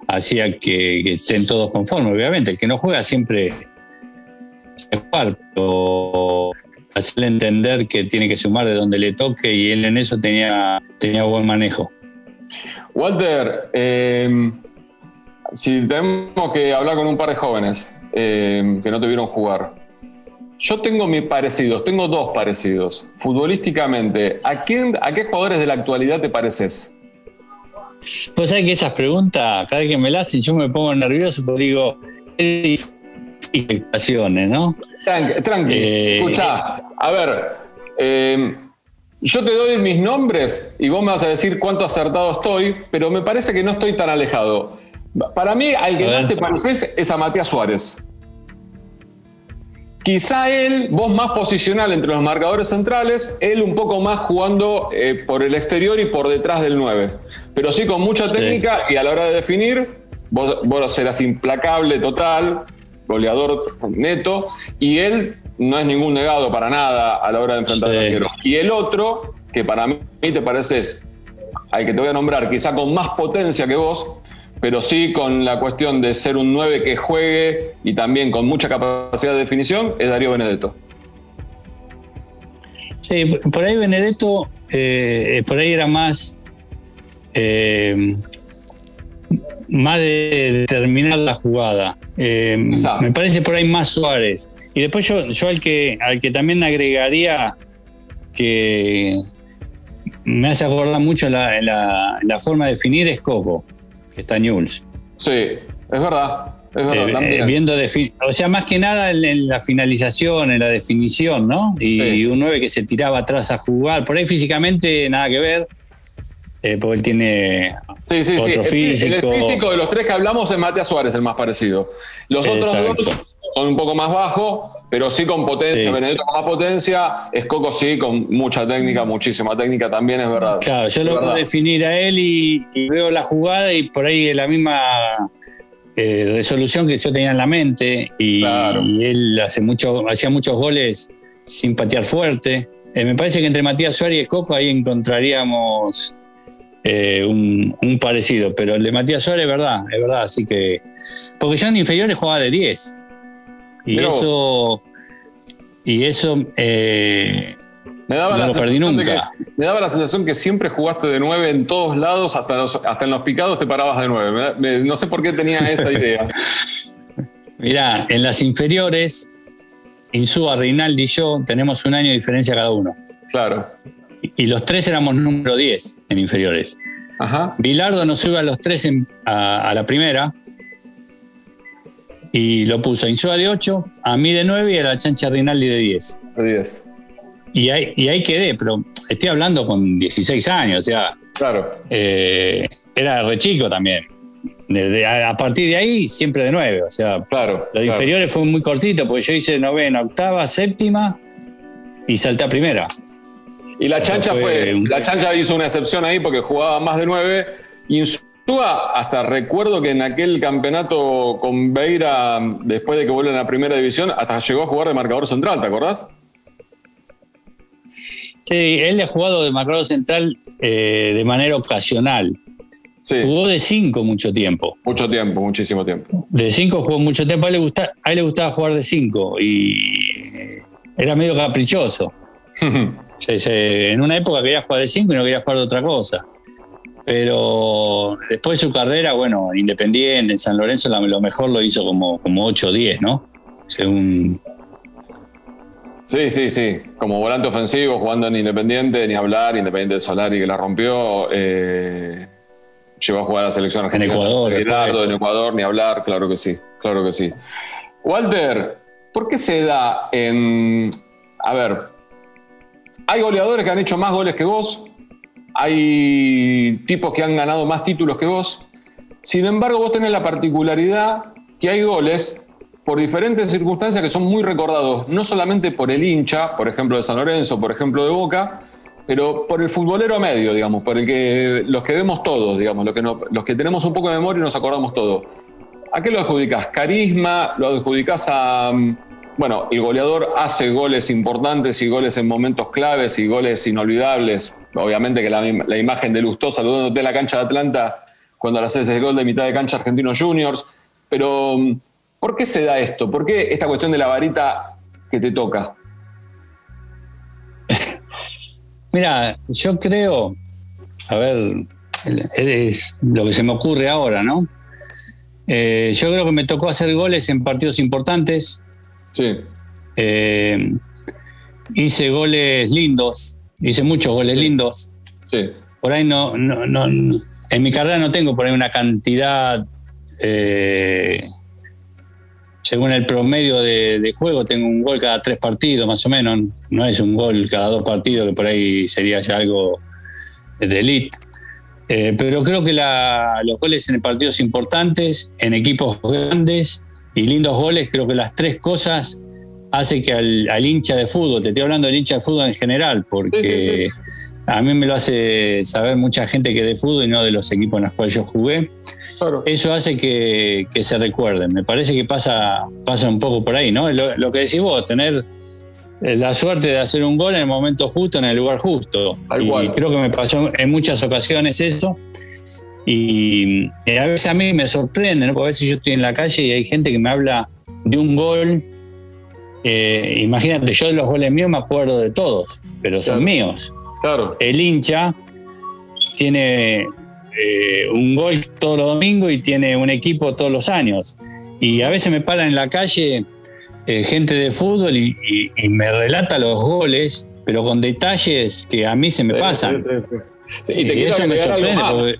hacía que, estén todos conformes. Obviamente, el que no juega siempre es pero hacerle entender que tiene que sumar de donde le toque y él en eso tenía, tenía buen manejo. Walter, eh, si tenemos que hablar con un par de jóvenes eh, que no te vieron jugar, yo tengo mis parecidos, tengo dos parecidos. Futbolísticamente, ¿a, quién, ¿a qué jugadores de la actualidad te pareces? Pues sabés que esas preguntas, cada vez que me las hacen, yo me pongo nervioso porque digo, es ¿no? Tranqui, tranqui. Eh, escucha, a ver, em, yo te doy mis nombres y vos me vas a decir cuánto acertado estoy, pero me parece que no estoy tan alejado. Para mí, al que más te pareces es a Matías Suárez. Quizá él, vos más posicional entre los marcadores centrales, él un poco más jugando eh, por el exterior y por detrás del 9. Pero sí con mucha técnica y a la hora de definir, vos, vos serás implacable total, goleador neto, y él no es ningún negado para nada a la hora de enfrentar al arquero. Y el otro, que para mí te pareces al que te voy a nombrar, quizá con más potencia que vos, pero sí con la cuestión de ser un 9 que juegue y también con mucha capacidad de definición, es Darío Benedetto. Sí, por ahí Benedetto, eh, por ahí era más, eh, más de terminar la jugada. Eh, me parece por ahí más Suárez. Y después yo, yo al, que, al que también agregaría que me hace acordar mucho la, la forma de definir es Coco está Newell's. Sí, es verdad. Es verdad eh, viendo o sea, más que nada en, la finalización, en la definición, ¿no? Y, un 9 que se tiraba atrás a jugar. Por ahí físicamente nada que ver, eh, porque él tiene sí, sí, otro físico. El, físico de los tres que hablamos es Matías Suárez, el más parecido. Los otros dos son un poco más bajos, pero sí con potencia. Benedetto con más potencia, Escoco sí con mucha técnica, muchísima técnica también, es verdad. Claro, yo lo puedo definir a él y, veo la jugada y por ahí la misma eh, resolución que yo tenía en la mente y, él hace mucho, hacía muchos goles sin patear fuerte. Eh, me parece que entre Matías Suárez y Coco ahí encontraríamos eh, un, parecido, pero el de Matías Suárez es verdad, es verdad, así que... Porque yo en inferiores jugaba de 10. Y eso... Y eso me daba, la sensación Que, me daba la sensación que siempre jugaste de nueve en todos lados, hasta, hasta en los picados te parabas de nueve. no sé por qué tenía [LAUGHS] esa idea. Mirá, en las inferiores, Insúa, Reinaldi y yo tenemos un año de diferencia cada uno. Claro. Y, los tres éramos número 10 en inferiores. Ajá. Bilardo nos sube a los tres a, la primera. Y lo puso a Insúa de 8, a mí de 9 y a la chancha Rinaldi de 10. De 10. Y ahí, y ahí quedé, pero estoy hablando con 16 años, o sea. Claro. Eh, era re chico también. a, partir de ahí, siempre de nueve. O sea, claro, los inferiores fue muy cortito, porque yo hice novena, octava, séptima y salté a primera. Y la chancha fue, la chancha hizo una excepción ahí porque jugaba más de nueve. Y en hasta recuerdo que en aquel campeonato con Beira, después de que vuelven a la primera división, hasta llegó a jugar de marcador central, ¿te acordás? Sí, él ha jugado de marcador central eh, de manera ocasional. Jugó de cinco mucho tiempo. Mucho tiempo, muchísimo tiempo. De cinco jugó mucho tiempo. A él le gustaba, a él le gustaba jugar de cinco y era medio caprichoso. [LAUGHS] en una época quería jugar de cinco y no quería jugar de otra cosa. Pero después de su carrera, bueno, Independiente, en San Lorenzo, lo mejor lo hizo como, como 8 o 10, ¿no? Según Sí, sí, sí. Como volante ofensivo, jugando en Independiente, ni hablar, Independiente de Solari que la rompió. Eh, llegó a jugar a la selección argentina. En Ecuador. en Ecuador, ni hablar, claro que sí, claro que sí. Walter, ¿por qué se da en. A ver, hay goleadores que han hecho más goles que vos, hay tipos que han ganado más títulos que vos. Sin embargo, vos tenés la particularidad que hay goles por diferentes circunstancias que son muy recordados, no solamente por el hincha, por ejemplo de San Lorenzo, por ejemplo de Boca, pero por el futbolero medio, digamos, por el que los que vemos todos, digamos, los que, tenemos un poco de memoria y nos acordamos todo. ¿A qué lo adjudicas? ¿Carisma? ¿Lo adjudicas a... Bueno, el goleador hace goles importantes y goles en momentos claves y goles inolvidables. Obviamente que la, imagen de Lustó saludándote la cancha de Atlanta cuando le haces el gol de mitad de cancha Argentinos Juniors. Pero mm, ¿Por qué se da esto? ¿Por qué esta cuestión de la varita que te toca? [LAUGHS] Mira, yo creo, a ver, es lo que se me ocurre ahora, ¿no? Eh, yo creo que me tocó hacer goles en partidos importantes. Sí. Eh, hice goles lindos, hice muchos goles lindos. Sí. Por ahí no, no, no, en mi carrera no tengo por ahí una cantidad eh, según el promedio de, juego, tengo un gol cada tres partidos, más o menos. No es un gol cada dos partidos, que por ahí sería ya algo de elite. Eh, pero creo que los goles en partidos importantes, en equipos grandes y lindos goles, creo que las tres cosas hacen que al, hincha de fútbol, te estoy hablando del hincha de fútbol en general, porque a mí me lo hace saber mucha gente que es de fútbol y no de los equipos en los cuales yo jugué. Eso hace que, se recuerden. Me parece que pasa, pasa un poco por ahí, ¿no? Lo, que decís vos, tener la suerte de hacer un gol en el momento justo, en el lugar justo. y creo que me pasó en muchas ocasiones eso. Y, a veces a mí me sorprende, ¿no? Porque a veces yo estoy en la calle y hay gente que me habla de un gol. Eh, imagínate, yo de los goles míos me acuerdo de todos, pero son míos. Claro. El hincha tiene eh, un gol todos los domingos y tiene un equipo todos los años. Y a veces me paran en la calle eh, gente de fútbol y, me relata los goles, pero con detalles que a mí se me pasan. y te quiero eso me sorprende.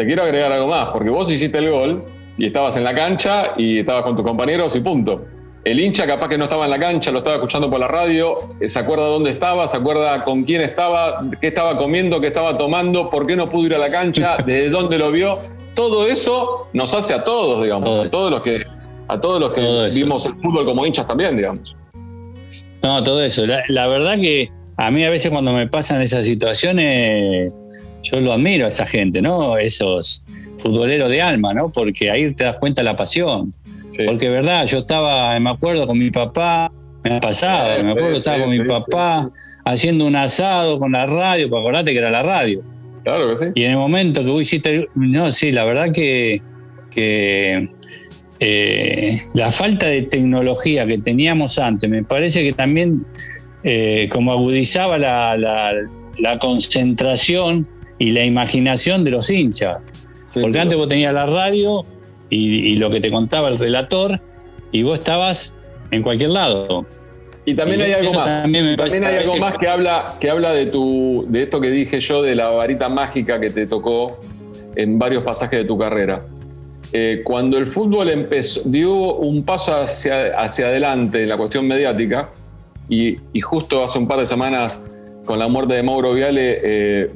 Te quiero agregar algo más, porque vos hiciste el gol y estabas en la cancha y estabas con tus compañeros y punto. El hincha capaz que no estaba en la cancha, lo estaba escuchando por la radio, eh, se acuerda dónde estaba, se acuerda con quién estaba, qué estaba comiendo, qué estaba tomando, por qué no pudo ir a la cancha, [LAUGHS] desde dónde lo vio. Todo eso nos hace a todos, digamos, a todos los que, a todos los que vimos el fútbol como hinchas también, digamos. No, todo eso. La, verdad que a mí a veces cuando me pasan esas situaciones, yo lo admiro a esa gente, ¿no? Esos futbolero de alma, ¿no? Porque ahí te das cuenta la pasión. Porque verdad, yo estaba, me acuerdo con mi papá, me ha pasado, me acuerdo, estaba con mi papá haciendo un asado con la radio, pues acordate que era la radio. Claro que sí. Y en el momento que vos hiciste, no, sí, la verdad que, eh, la falta de tecnología que teníamos antes, me parece que también eh, como agudizaba la, concentración y la imaginación de los hinchas. Porque antes vos tenías la radio y, lo que te contaba el relator y vos estabas en cualquier lado. Y también hay algo más. También, hay algo más que habla, que habla de, tu, de esto que dije yo, de la varita mágica que te tocó en varios pasajes de tu carrera. Eh, cuando el fútbol empezó, dio un paso hacia, hacia adelante en la cuestión mediática, y, justo hace un par de semanas, con la muerte de Mauro Viale, eh,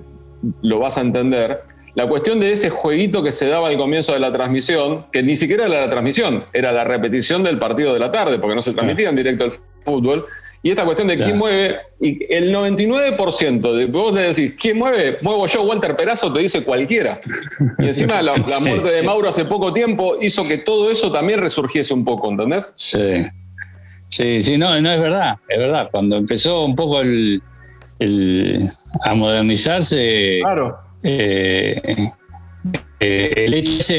lo vas a entender. La cuestión de ese jueguito que se daba al comienzo de la transmisión, que ni siquiera era la transmisión, era la repetición del partido de la tarde, porque no se transmitía en directo el fútbol. Y esta cuestión de quién mueve, y el 99% de vos le decís, ¿quién mueve? Muevo yo, Walter Perazo, te dice cualquiera. Y encima la, [LAUGHS] muerte de Mauro hace poco tiempo hizo que todo eso también resurgiese un poco, ¿entendés? Sí. Sí, sí, no, no es verdad, es verdad. Cuando empezó un poco el, a modernizarse, claro. Eh, eh, el hecho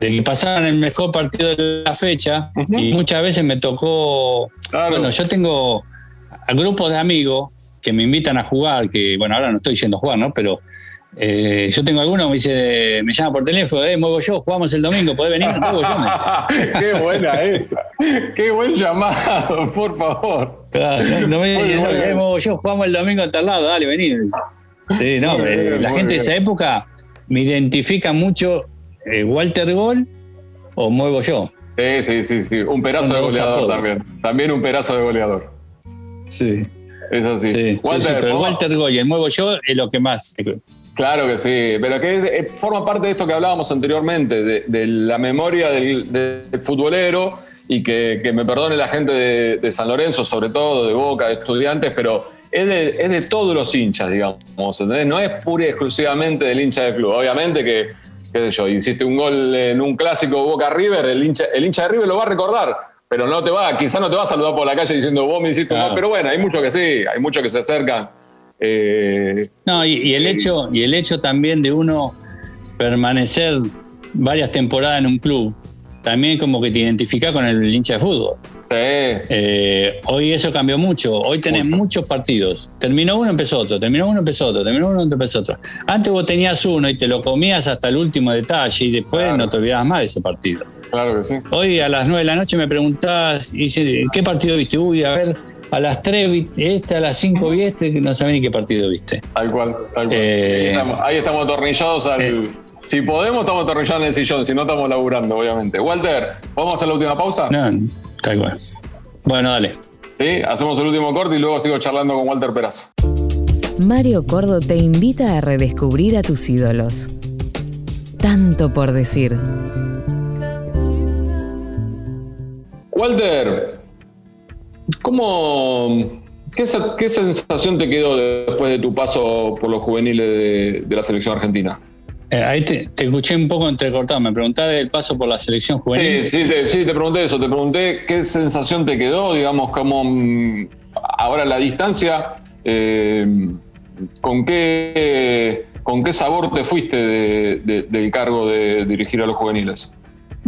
de que pasaban el mejor partido de la fecha y muchas veces me tocó, bueno, yo tengo grupos de amigos que me invitan a jugar, que bueno, ahora no estoy yendo a jugar, ¿no? Pero eh, yo tengo alguno me dice, me llama por teléfono, eh, muevo yo, jugamos el domingo, ¿podés venir? Muevo yo. [LAUGHS] Qué buena esa. Qué buen llamado, [LAUGHS] por favor. no, me dice, eh, muevo yo, jugamos el domingo a tal lado, dale, vení. Sí, no, la gente de esa época me identifica mucho eh, Walter Gol o muevo yo. Sí, sí, sí, sí. Un pedazo de goleador también. También un pedazo de goleador. Sí. Es así. Walter, pero Walter Gol y el muevo yo es lo que más. Claro que sí, pero que eh, forma parte de esto que hablábamos anteriormente, de, la memoria del, futbolero y que, me perdone la gente de, San Lorenzo, sobre todo, de Boca, de estudiantes, pero es de, todos los hinchas, digamos, No es pura y exclusivamente del hincha del club. Obviamente que, qué sé yo, hiciste un gol en un clásico Boca River, el hincha, el hincha de River lo va a recordar, pero no te va, quizá no te va a saludar por la calle diciendo vos me hiciste un gol, pero bueno, hay muchos que sí, hay muchos que se acercan eh, no, y, el hecho, y el hecho también de uno permanecer varias temporadas en un club, también como que te identifica con el hincha de fútbol. Sí. Eh, hoy eso cambió mucho. Hoy tenés muchos partidos. Terminó uno, empezó otro. Terminó uno, empezó otro. Terminó uno, empezó otro. Antes vos tenías uno y te lo comías hasta el último detalle y después no te olvidabas más de ese partido. Claro que sí. Hoy a las nueve de la noche me preguntás, ¿qué partido viste? Uy, a ver, a las 3 este, a las 5 vi este, que no saben ni qué partido viste. Tal cual, tal cual. Eh, ahí, estamos, atornillados al. Eh, si podemos, estamos atornillados en el sillón, si no, estamos laburando, obviamente. Walter, ¿vamos a hacer la última pausa? No, tal cual. Bueno, dale. Sí, hacemos el último corte y luego sigo charlando con Walter Perazo. Mario Cordo te invita a redescubrir a tus ídolos. Tanto por decir. Walter, ¿Cómo, qué, sensación te quedó después de tu paso por los juveniles de, la selección argentina? Eh, ahí te, escuché un poco entrecortado. Me preguntaste del paso por la selección juvenil. Sí, sí, te, pregunté eso. Te pregunté qué sensación te quedó, digamos, como ahora la distancia, eh, con, qué, con qué sabor te fuiste del cargo de dirigir a los juveniles.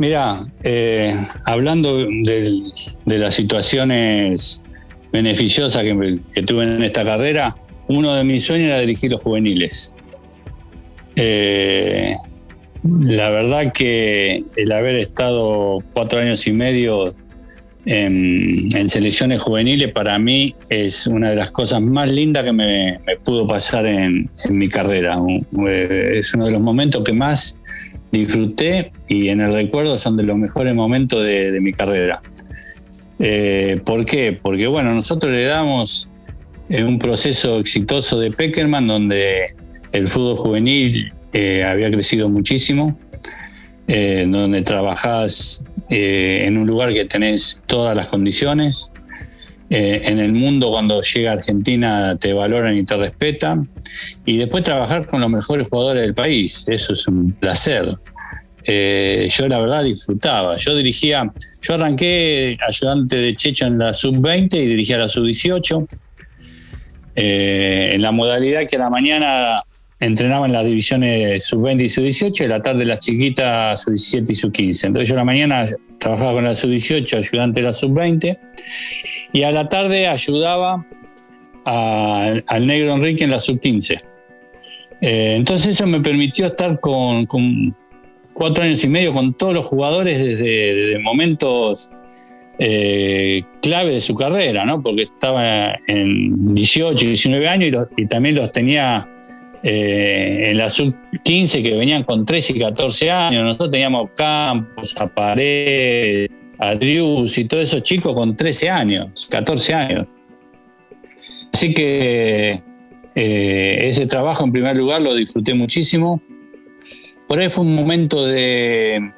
Mira, eh, hablando de, las situaciones beneficiosas que, tuve en esta carrera, uno de mis sueños era dirigir los juveniles. Eh, la verdad que el haber estado cuatro años y medio en, selecciones juveniles para mí es una de las cosas más lindas que me, pudo pasar en, mi carrera. Eh, es uno de los momentos que más disfruté y en el recuerdo son de los mejores momentos de, mi carrera. Eh, ¿Por qué? Porque bueno, nosotros le damos en un proceso exitoso de Peckerman donde el fútbol juvenil eh, había crecido muchísimo, eh, donde trabajás en un lugar que tenés todas las condiciones, eh, en el mundo cuando llega a Argentina te valoran y te respetan. Y después trabajar con los mejores jugadores del país, eso es un placer. eh, yo la verdad disfrutaba. Yo dirigía, yo arranqué ayudante de Checho en la sub-20 y dirigía la sub-18. Eh, en la modalidad que a la mañana entrenaba en las divisiones sub-20 y sub-18 y la tarde las chiquitas sub-17 y sub-15. Entonces yo a la mañana trabajaba con la sub-18, ayudante de la sub-20, y a la tarde ayudaba al negro Enrique en la sub-15. Eh, entonces eso me permitió estar con, cuatro años y medio con todos los jugadores desde, momentos eh, clave de su carrera, ¿no? porque estaba en 18, 19 años y, también los tenía eh, en la sub-15 que venían con 13 y 14 años. Nosotros teníamos Campos, a Pared, a Drius y todos esos chicos con 13 años, 14 años. Así que eh, ese trabajo en primer lugar lo disfruté muchísimo. Por ahí fue un momento de,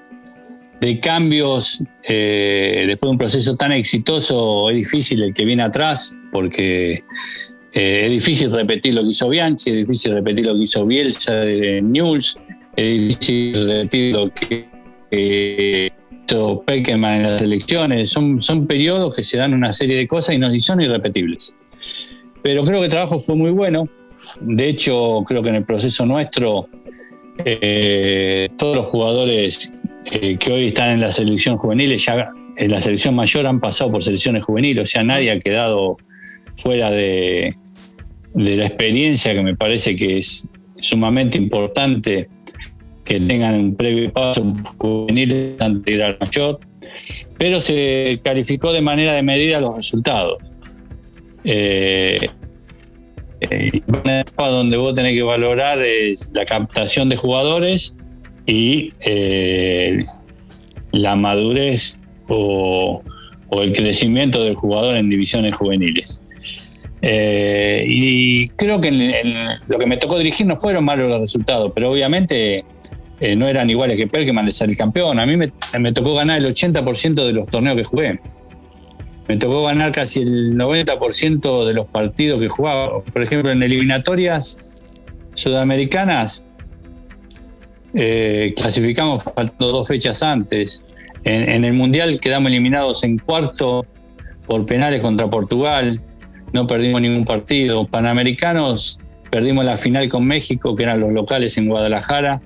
cambios, eh, después de un proceso tan exitoso, es difícil el que viene atrás, porque eh, es difícil repetir lo que hizo Bianchi, es difícil repetir lo que hizo Bielsa de News, es difícil repetir lo que hizo en las elecciones. Son, son periodos que se dan una serie de cosas y, no, y son irrepetibles. Pero creo que el trabajo fue muy bueno. De hecho, creo que en el proceso nuestro, eh, todos los jugadores eh, que hoy están en la selección juvenil, ya en la selección mayor han pasado por selecciones juveniles, o sea, nadie ha quedado fuera de, la experiencia que me parece que es sumamente importante que tengan un previo paso juvenil antes de ir al mayor, pero se calificó de manera de medida los resultados. Eh, una etapa donde vos tenés que valorar es la captación de jugadores y eh, la madurez o, el crecimiento del jugador en divisiones juveniles. Eh, y creo que lo que me tocó dirigir no fueron malos los resultados, pero obviamente no eran iguales que Perkeman de el campeón. A mí me, me tocó ganar el 80% de los torneos que jugué me tocó ganar casi el 90% de los partidos que jugaba. Por ejemplo, en eliminatorias sudamericanas eh, clasificamos faltando dos fechas antes. En, el Mundial quedamos eliminados en cuarto por penales contra Portugal. No perdimos ningún partido. Panamericanos perdimos la final con México, que eran los locales en Guadalajara,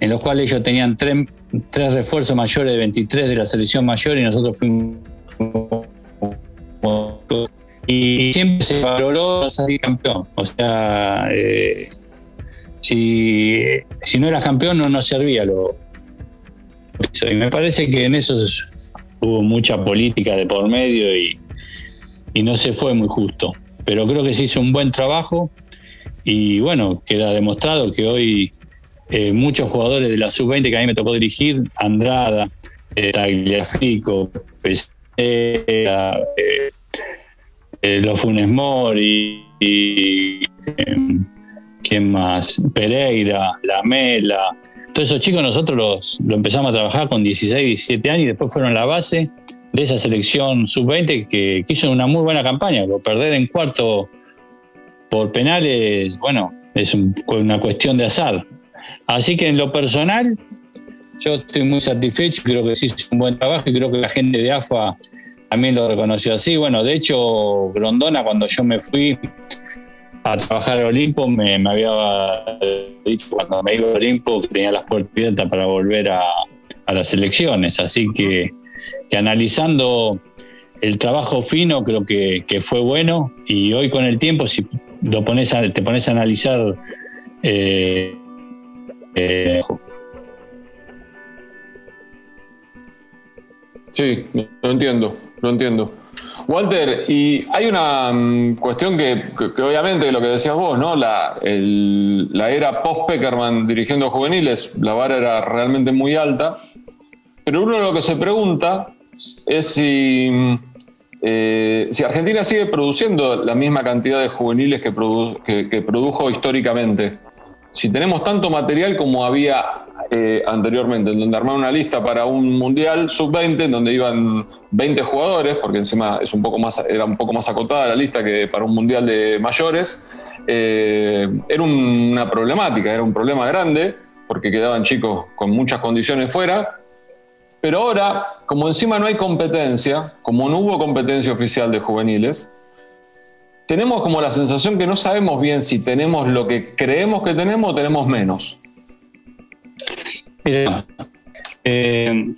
en los cuales ellos tenían tres, refuerzos mayores de 23 de la selección mayor y nosotros fuimos y siempre se valoró salir campeón. O sea, eh, si, no eras campeón no, no servía lo. Y me parece que en eso hubo mucha política de por medio y, no se fue muy justo. Pero creo que se hizo un buen trabajo y bueno, queda demostrado que hoy eh, muchos jugadores de la sub-20 que a mí me tocó dirigir, Andrada, eh, Pesera, eh, eh, los Funes Mori, y, em, ¿quién más? Pereira, La Mela. Todos esos chicos nosotros los, lo empezamos a trabajar con 16, 17 años y después fueron la base de esa selección sub-20 que, hizo una muy buena campaña. Pero perder en cuarto por penales, bueno, es una cuestión de azar. Así que en lo personal, yo estoy muy satisfecho, creo que sí hizo un buen trabajo y creo que la gente de AFA también lo reconoció así. Bueno, de hecho, Grondona, cuando yo me fui a trabajar al Olimpo, me, había dicho cuando me iba al Olimpo que tenía las puertas abiertas para volver a, las elecciones. Así que, analizando el trabajo fino, creo que, fue bueno. Y hoy con el tiempo, si lo pones te pones a analizar. Eh, eh, sí, lo entiendo lo entiendo. Walter, y hay una mm, cuestión que, obviamente lo que decías vos, ¿no? La, la era post-Peckerman dirigiendo juveniles, la vara era realmente muy alta, pero uno lo que se pregunta es si, mm, eh, si Argentina sigue produciendo la misma cantidad de juveniles que, que produjo históricamente. Si tenemos tanto material como había eh, anteriormente, en donde armaron una lista para un mundial sub-20, en donde iban 20 jugadores, porque encima es un poco más, era un poco más acotada la lista que para un mundial de mayores. Eh, era una problemática, era un problema grande, porque quedaban chicos con muchas condiciones fuera. Pero ahora, como encima no hay competencia, como no hubo competencia oficial de juveniles, tenemos como la sensación que no sabemos bien si tenemos lo que creemos que tenemos o tenemos menos. Eh,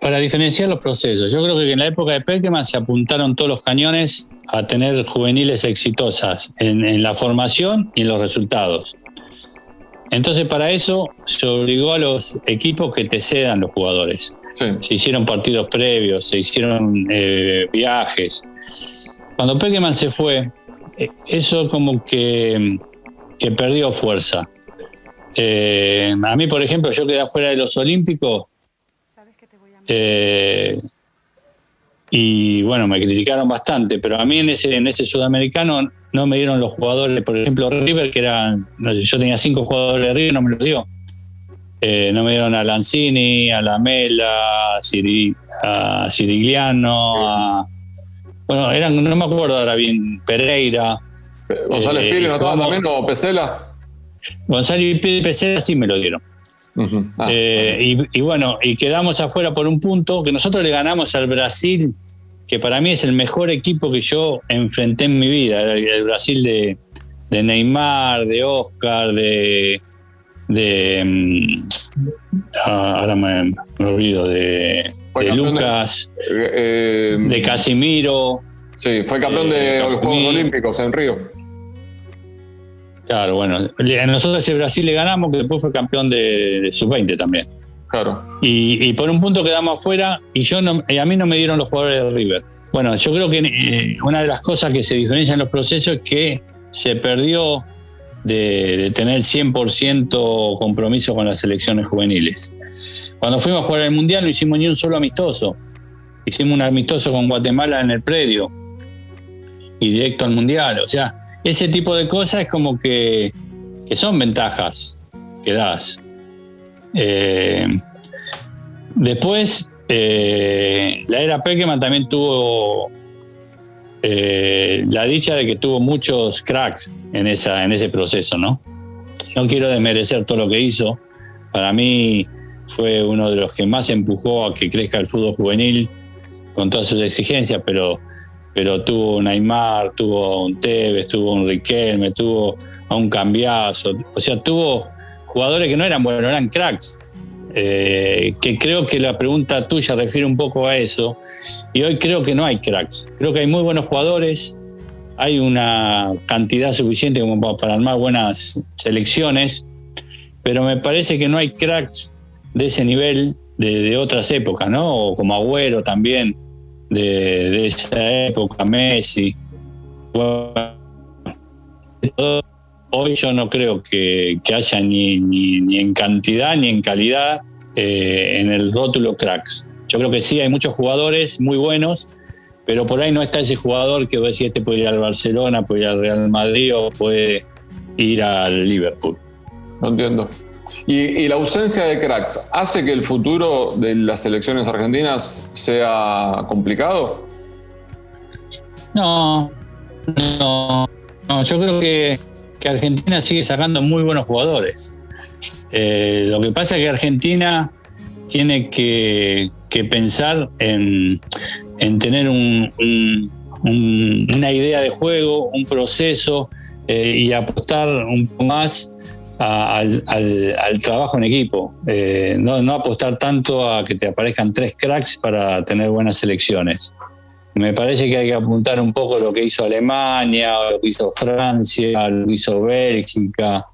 para diferenciar los procesos, yo creo que en la época de Peckerman se apuntaron todos los cañones a tener juveniles exitosas en, la formación y en los resultados. Entonces para eso se obligó a los equipos que te cedan los jugadores. Se hicieron partidos previos, se hicieron eh, viajes. Cuando Peckerman se fue, eh, eso como que, que perdió fuerza. Eh, a mí, por ejemplo, yo quedé afuera de los Olímpicos eh, y bueno, me criticaron bastante, pero a mí en ese, en ese sudamericano no me dieron los jugadores, por ejemplo, River, que eran, yo tenía cinco jugadores de River, no me los dio. No me dieron a Lanzini, a Lamela, a, Ciri, a Cirigliano, bueno, eran, no me acuerdo ahora bien, Pereira. ¿González Pires no estaba también o Pesela? González Pires Pesela sí me lo dieron. Ah, eh, y, bueno, y quedamos afuera por un punto que nosotros le ganamos al Brasil, que para mí es el mejor equipo que yo enfrenté en mi vida, el, Brasil de, Neymar, de Oscar, de, de mm, ah, ahora me, olvido, de, Lucas, de, eh, Casimiro. Sí, fue campeón de, los Juegos Olímpicos en Río. Claro, bueno, nosotros ese Brasil le ganamos, que después fue campeón de, sub-20 también. Claro. Y, por un punto quedamos afuera y yo no, a mí no me dieron los jugadores de River. Bueno, yo creo que eh, una de las cosas que se diferencian en los procesos es que se perdió de, tener 100% compromiso con las selecciones juveniles. Cuando fuimos a jugar el Mundial no hicimos ni un solo amistoso. Hicimos un amistoso con Guatemala en el predio y directo al Mundial. O sea, ese tipo de cosas es como que, son ventajas que das. Eh, después, eh, la era Peckerman también tuvo eh, la dicha de que tuvo muchos cracks en, esa, en ese proceso, ¿no? No quiero desmerecer todo lo que hizo. Para mí fue uno de los que más empujó a que crezca el fútbol juvenil con todas sus exigencias, pero pero tuvo un Aymar, tuvo un Tevez, tuvo un Riquelme, tuvo a un Cambiazo, o sea, tuvo jugadores que no eran buenos, eran cracks. Eh, que creo que la pregunta tuya refiere un poco a eso, y hoy creo que no hay cracks, creo que hay muy buenos jugadores, hay una cantidad suficiente como para armar buenas selecciones, pero me parece que no hay cracks de ese nivel de, de otras épocas, ¿no? como Agüero también, de, esa época, Messi. hoy yo no creo que, haya ni, ni, en cantidad ni en calidad eh, en el rótulo cracks. Yo creo que sí, hay muchos jugadores muy buenos, pero por ahí no está ese jugador que vos decís, este puede ir al Barcelona, puede ir al Real Madrid o puede ir al Liverpool. No entiendo. Y, la ausencia de cracks hace que el futuro de las selecciones argentinas sea complicado? No, no, yo creo que, Argentina sigue sacando muy buenos jugadores. Eh, lo que pasa es que Argentina tiene que, pensar en, tener una idea de juego, un proceso eh, y apostar un poco más al, trabajo en equipo. Eh, no, apostar tanto a que te aparezcan tres cracks para tener buenas selecciones. Me parece que hay que apuntar un poco lo que hizo Alemania, lo que hizo Francia, lo que hizo Bélgica.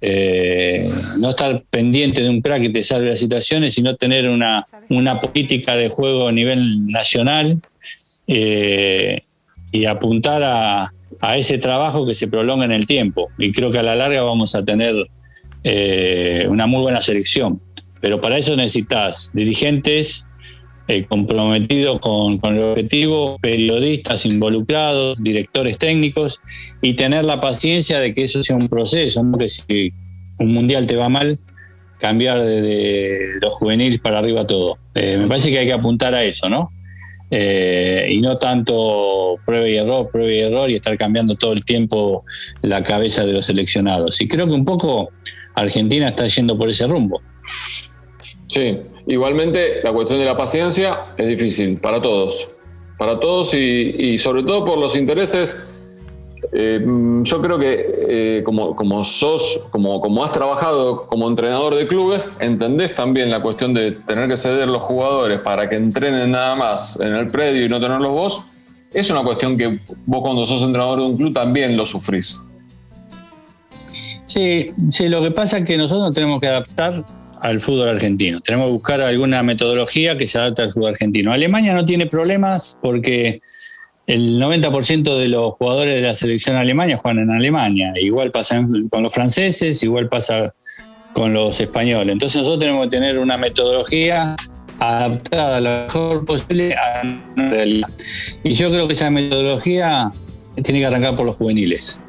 Eh, no estar pendiente de un crack que te salve las situaciones, sino tener una, una política de juego a nivel nacional eh, y apuntar a, a ese trabajo que se prolonga en el tiempo. Y creo que a la larga vamos a tener eh, una muy buena selección. Pero para eso necesitas dirigentes eh, comprometidos con, el objetivo, periodistas involucrados, directores técnicos y tener la paciencia de que eso sea un proceso, no que si un mundial te va mal, cambiar de, los juveniles para arriba todo. Eh, me parece que hay que apuntar a eso, ¿no? Eh, y no tanto prueba y error, prueba y error y estar cambiando todo el tiempo la cabeza de los seleccionados. Y creo que un poco Argentina está yendo por ese rumbo. Sí, igualmente la cuestión de la paciencia es difícil para todos, para todos y, sobre todo por los intereses. Eh, yo creo que eh, como, como sos, como, como has trabajado como entrenador de clubes, entendés también la cuestión de tener que ceder los jugadores para que entrenen nada más en el predio y no tenerlos vos. Es una cuestión que vos cuando sos entrenador de un club también lo sufrís. Sí, sí, lo que pasa es que nosotros tenemos que adaptar al fútbol argentino. Tenemos que buscar alguna metodología que se adapte al fútbol argentino. Alemania no tiene problemas porque el 90% de los jugadores de la selección alemana juegan en Alemania. Igual pasa con los franceses, igual pasa con los españoles. Entonces nosotros tenemos que tener una metodología adaptada lo mejor posible a la realidad. Y yo creo que esa metodología tiene que arrancar por los juveniles.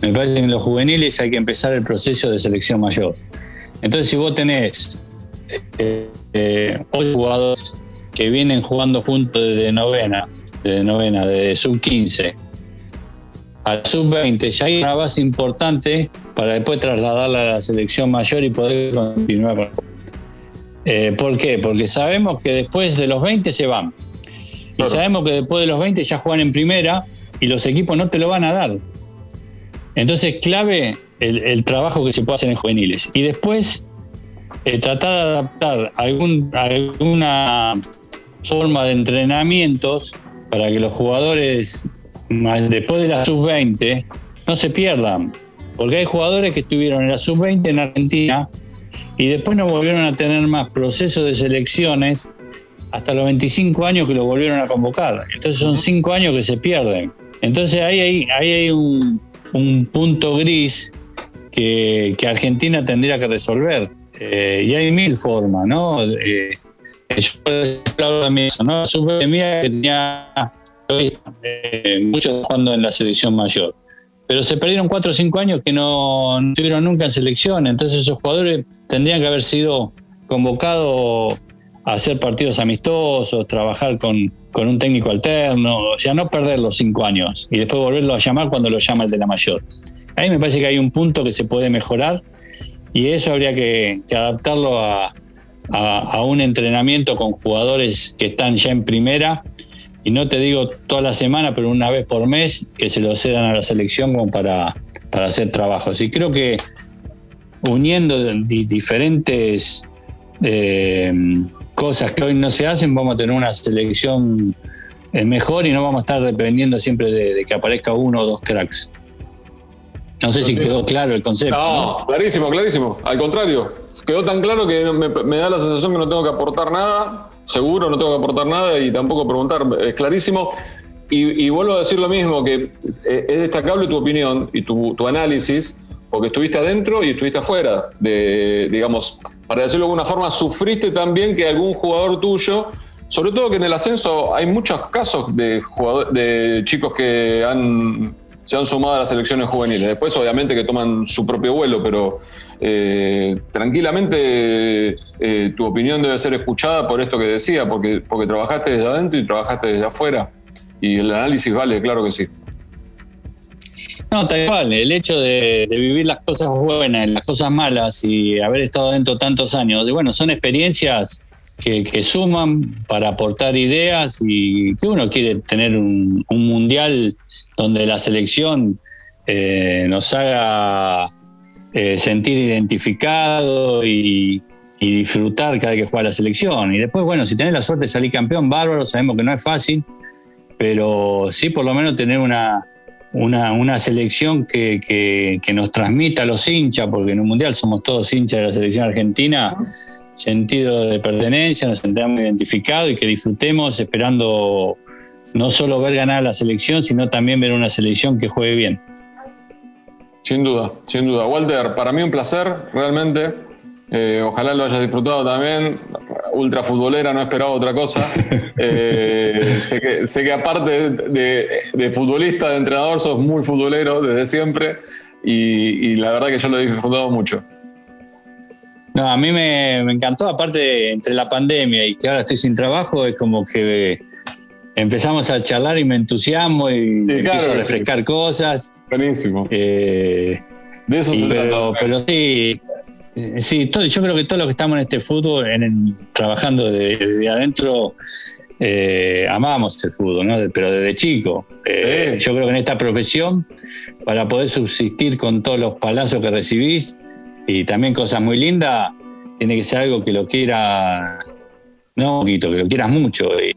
Me parece que en los juveniles hay que empezar el proceso de selección mayor. Entonces, si vos tenés eh, eh, ocho jugadores que vienen jugando juntos desde novena, desde novena, de sub 15 al sub 20, ya hay una base importante para después trasladarla a la selección mayor y poder continuar con eh, ¿Por qué? Porque sabemos que después de los 20 se van. Y sabemos que después de los 20 ya juegan en primera y los equipos no te lo van a dar. Entonces, clave el, trabajo que se puede hacer en juveniles. Y después, eh, tratar de adaptar algún, alguna forma de entrenamientos para que los jugadores, después de la sub-20, no se pierdan. Porque hay jugadores que estuvieron en la sub-20 en Argentina y después no volvieron a tener más procesos de selecciones hasta los 25 años que lo volvieron a convocar. Entonces son 5 años que se pierden. Entonces ahí, ahí, ahí hay un, un punto gris que, Argentina tendría que resolver. Eh, y hay mil formas, ¿no? Eh, yo hablo de mí, ¿no? La mía que tenía eh, muchos jugando en la selección mayor. Pero se perdieron cuatro o cinco años que no, estuvieron nunca en selección. Entonces esos jugadores tendrían que haber sido convocados a hacer partidos amistosos, trabajar con, con un técnico alterno, o sea, no perder los cinco años y después volverlo a llamar cuando lo llama el de la mayor. Ahí me parece que hay un punto que se puede mejorar y eso habría que, adaptarlo a, un entrenamiento con jugadores que están ya en primera y no te digo toda la semana, pero una vez por mes que se lo cedan a la selección como para, para hacer trabajos. Y creo que uniendo diferentes eh, cosas que hoy no se hacen, vamos a tener una selección eh, mejor y no vamos a estar dependiendo siempre de que aparezca uno o dos cracks. No sé si quedó claro el concepto. No, clarísimo, clarísimo. Al contrario, quedó tan claro que me, da la sensación que no tengo que aportar nada. Seguro no tengo que aportar nada y tampoco preguntar. Es clarísimo. Y, vuelvo a decir lo mismo, que es, destacable tu opinión y tu, análisis, porque estuviste adentro y estuviste afuera. De, digamos, para decirlo de alguna forma, sufriste también que algún jugador tuyo, sobre todo que en el ascenso hay muchos casos de, de chicos que han se han sumado a las selecciones juveniles. Después, obviamente, que toman su propio vuelo, pero eh, tranquilamente eh, tu opinión debe ser escuchada por esto que decía, porque, porque trabajaste desde adentro y trabajaste desde afuera. Y el análisis vale, claro que sí. No, tal cual. El hecho de, vivir las cosas buenas, las cosas malas y haber estado dentro tantos años, bueno, son experiencias que, suman para aportar ideas y que uno quiere tener un, un mundial donde la selección eh, nos haga eh, sentir identificado y, disfrutar cada vez que juega la selección. Y después, bueno, si tenés la suerte de salir campeón, bárbaro, sabemos que no es fácil, pero sí por lo menos tener una, una, selección que, nos transmita a los hinchas, porque en un mundial somos todos hinchas de la selección argentina, sentido de pertenencia, nos sentamos identificados y que disfrutemos esperando no solo ver ganar la selección, sino también ver una selección que juegue bien. Sin duda, sin duda. Walter, para mí un placer, realmente. Eh, ojalá lo hayas disfrutado también. Ultra futbolera, no he esperado otra cosa. [LAUGHS] Eh, sé, que, aparte de, futbolista, de entrenador, sos muy futbolero desde siempre y, la verdad que yo lo he disfrutado mucho. No, a mí me, me, encantó, aparte entre la pandemia y que ahora estoy sin trabajo, es como que empezamos a charlar y me entusiasmo y empiezo a refrescar cosas. Buenísimo. Eh, de eso se pero, pero sí, Eh, sí, todo, yo creo que todos los que estamos en este fútbol, en trabajando de, adentro, eh, amamos el fútbol, ¿no? pero desde chico. Eh, yo creo que en esta profesión, para poder subsistir con todos los palazos que recibís y también cosas muy lindas, tiene que ser algo que lo quiera, no un poquito, que lo quieras mucho. Y,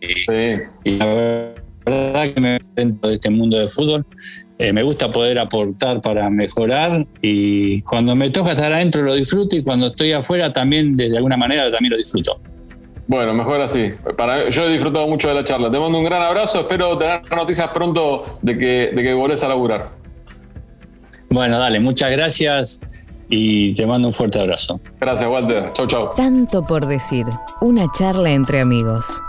y la verdad que me dentro de este mundo de fútbol eh, me gusta poder aportar para mejorar y cuando me toca estar adentro lo disfruto y cuando estoy afuera también, de alguna manera, también lo disfruto. Bueno, mejor así. Para, yo he disfrutado mucho de la charla. Te mando un gran abrazo. Espero tener noticias pronto de que, de que volvés a laburar. Bueno, dale, muchas gracias y te mando un fuerte abrazo. Gracias, Walter. Chau, chau. Tanto por decir. Una charla entre amigos.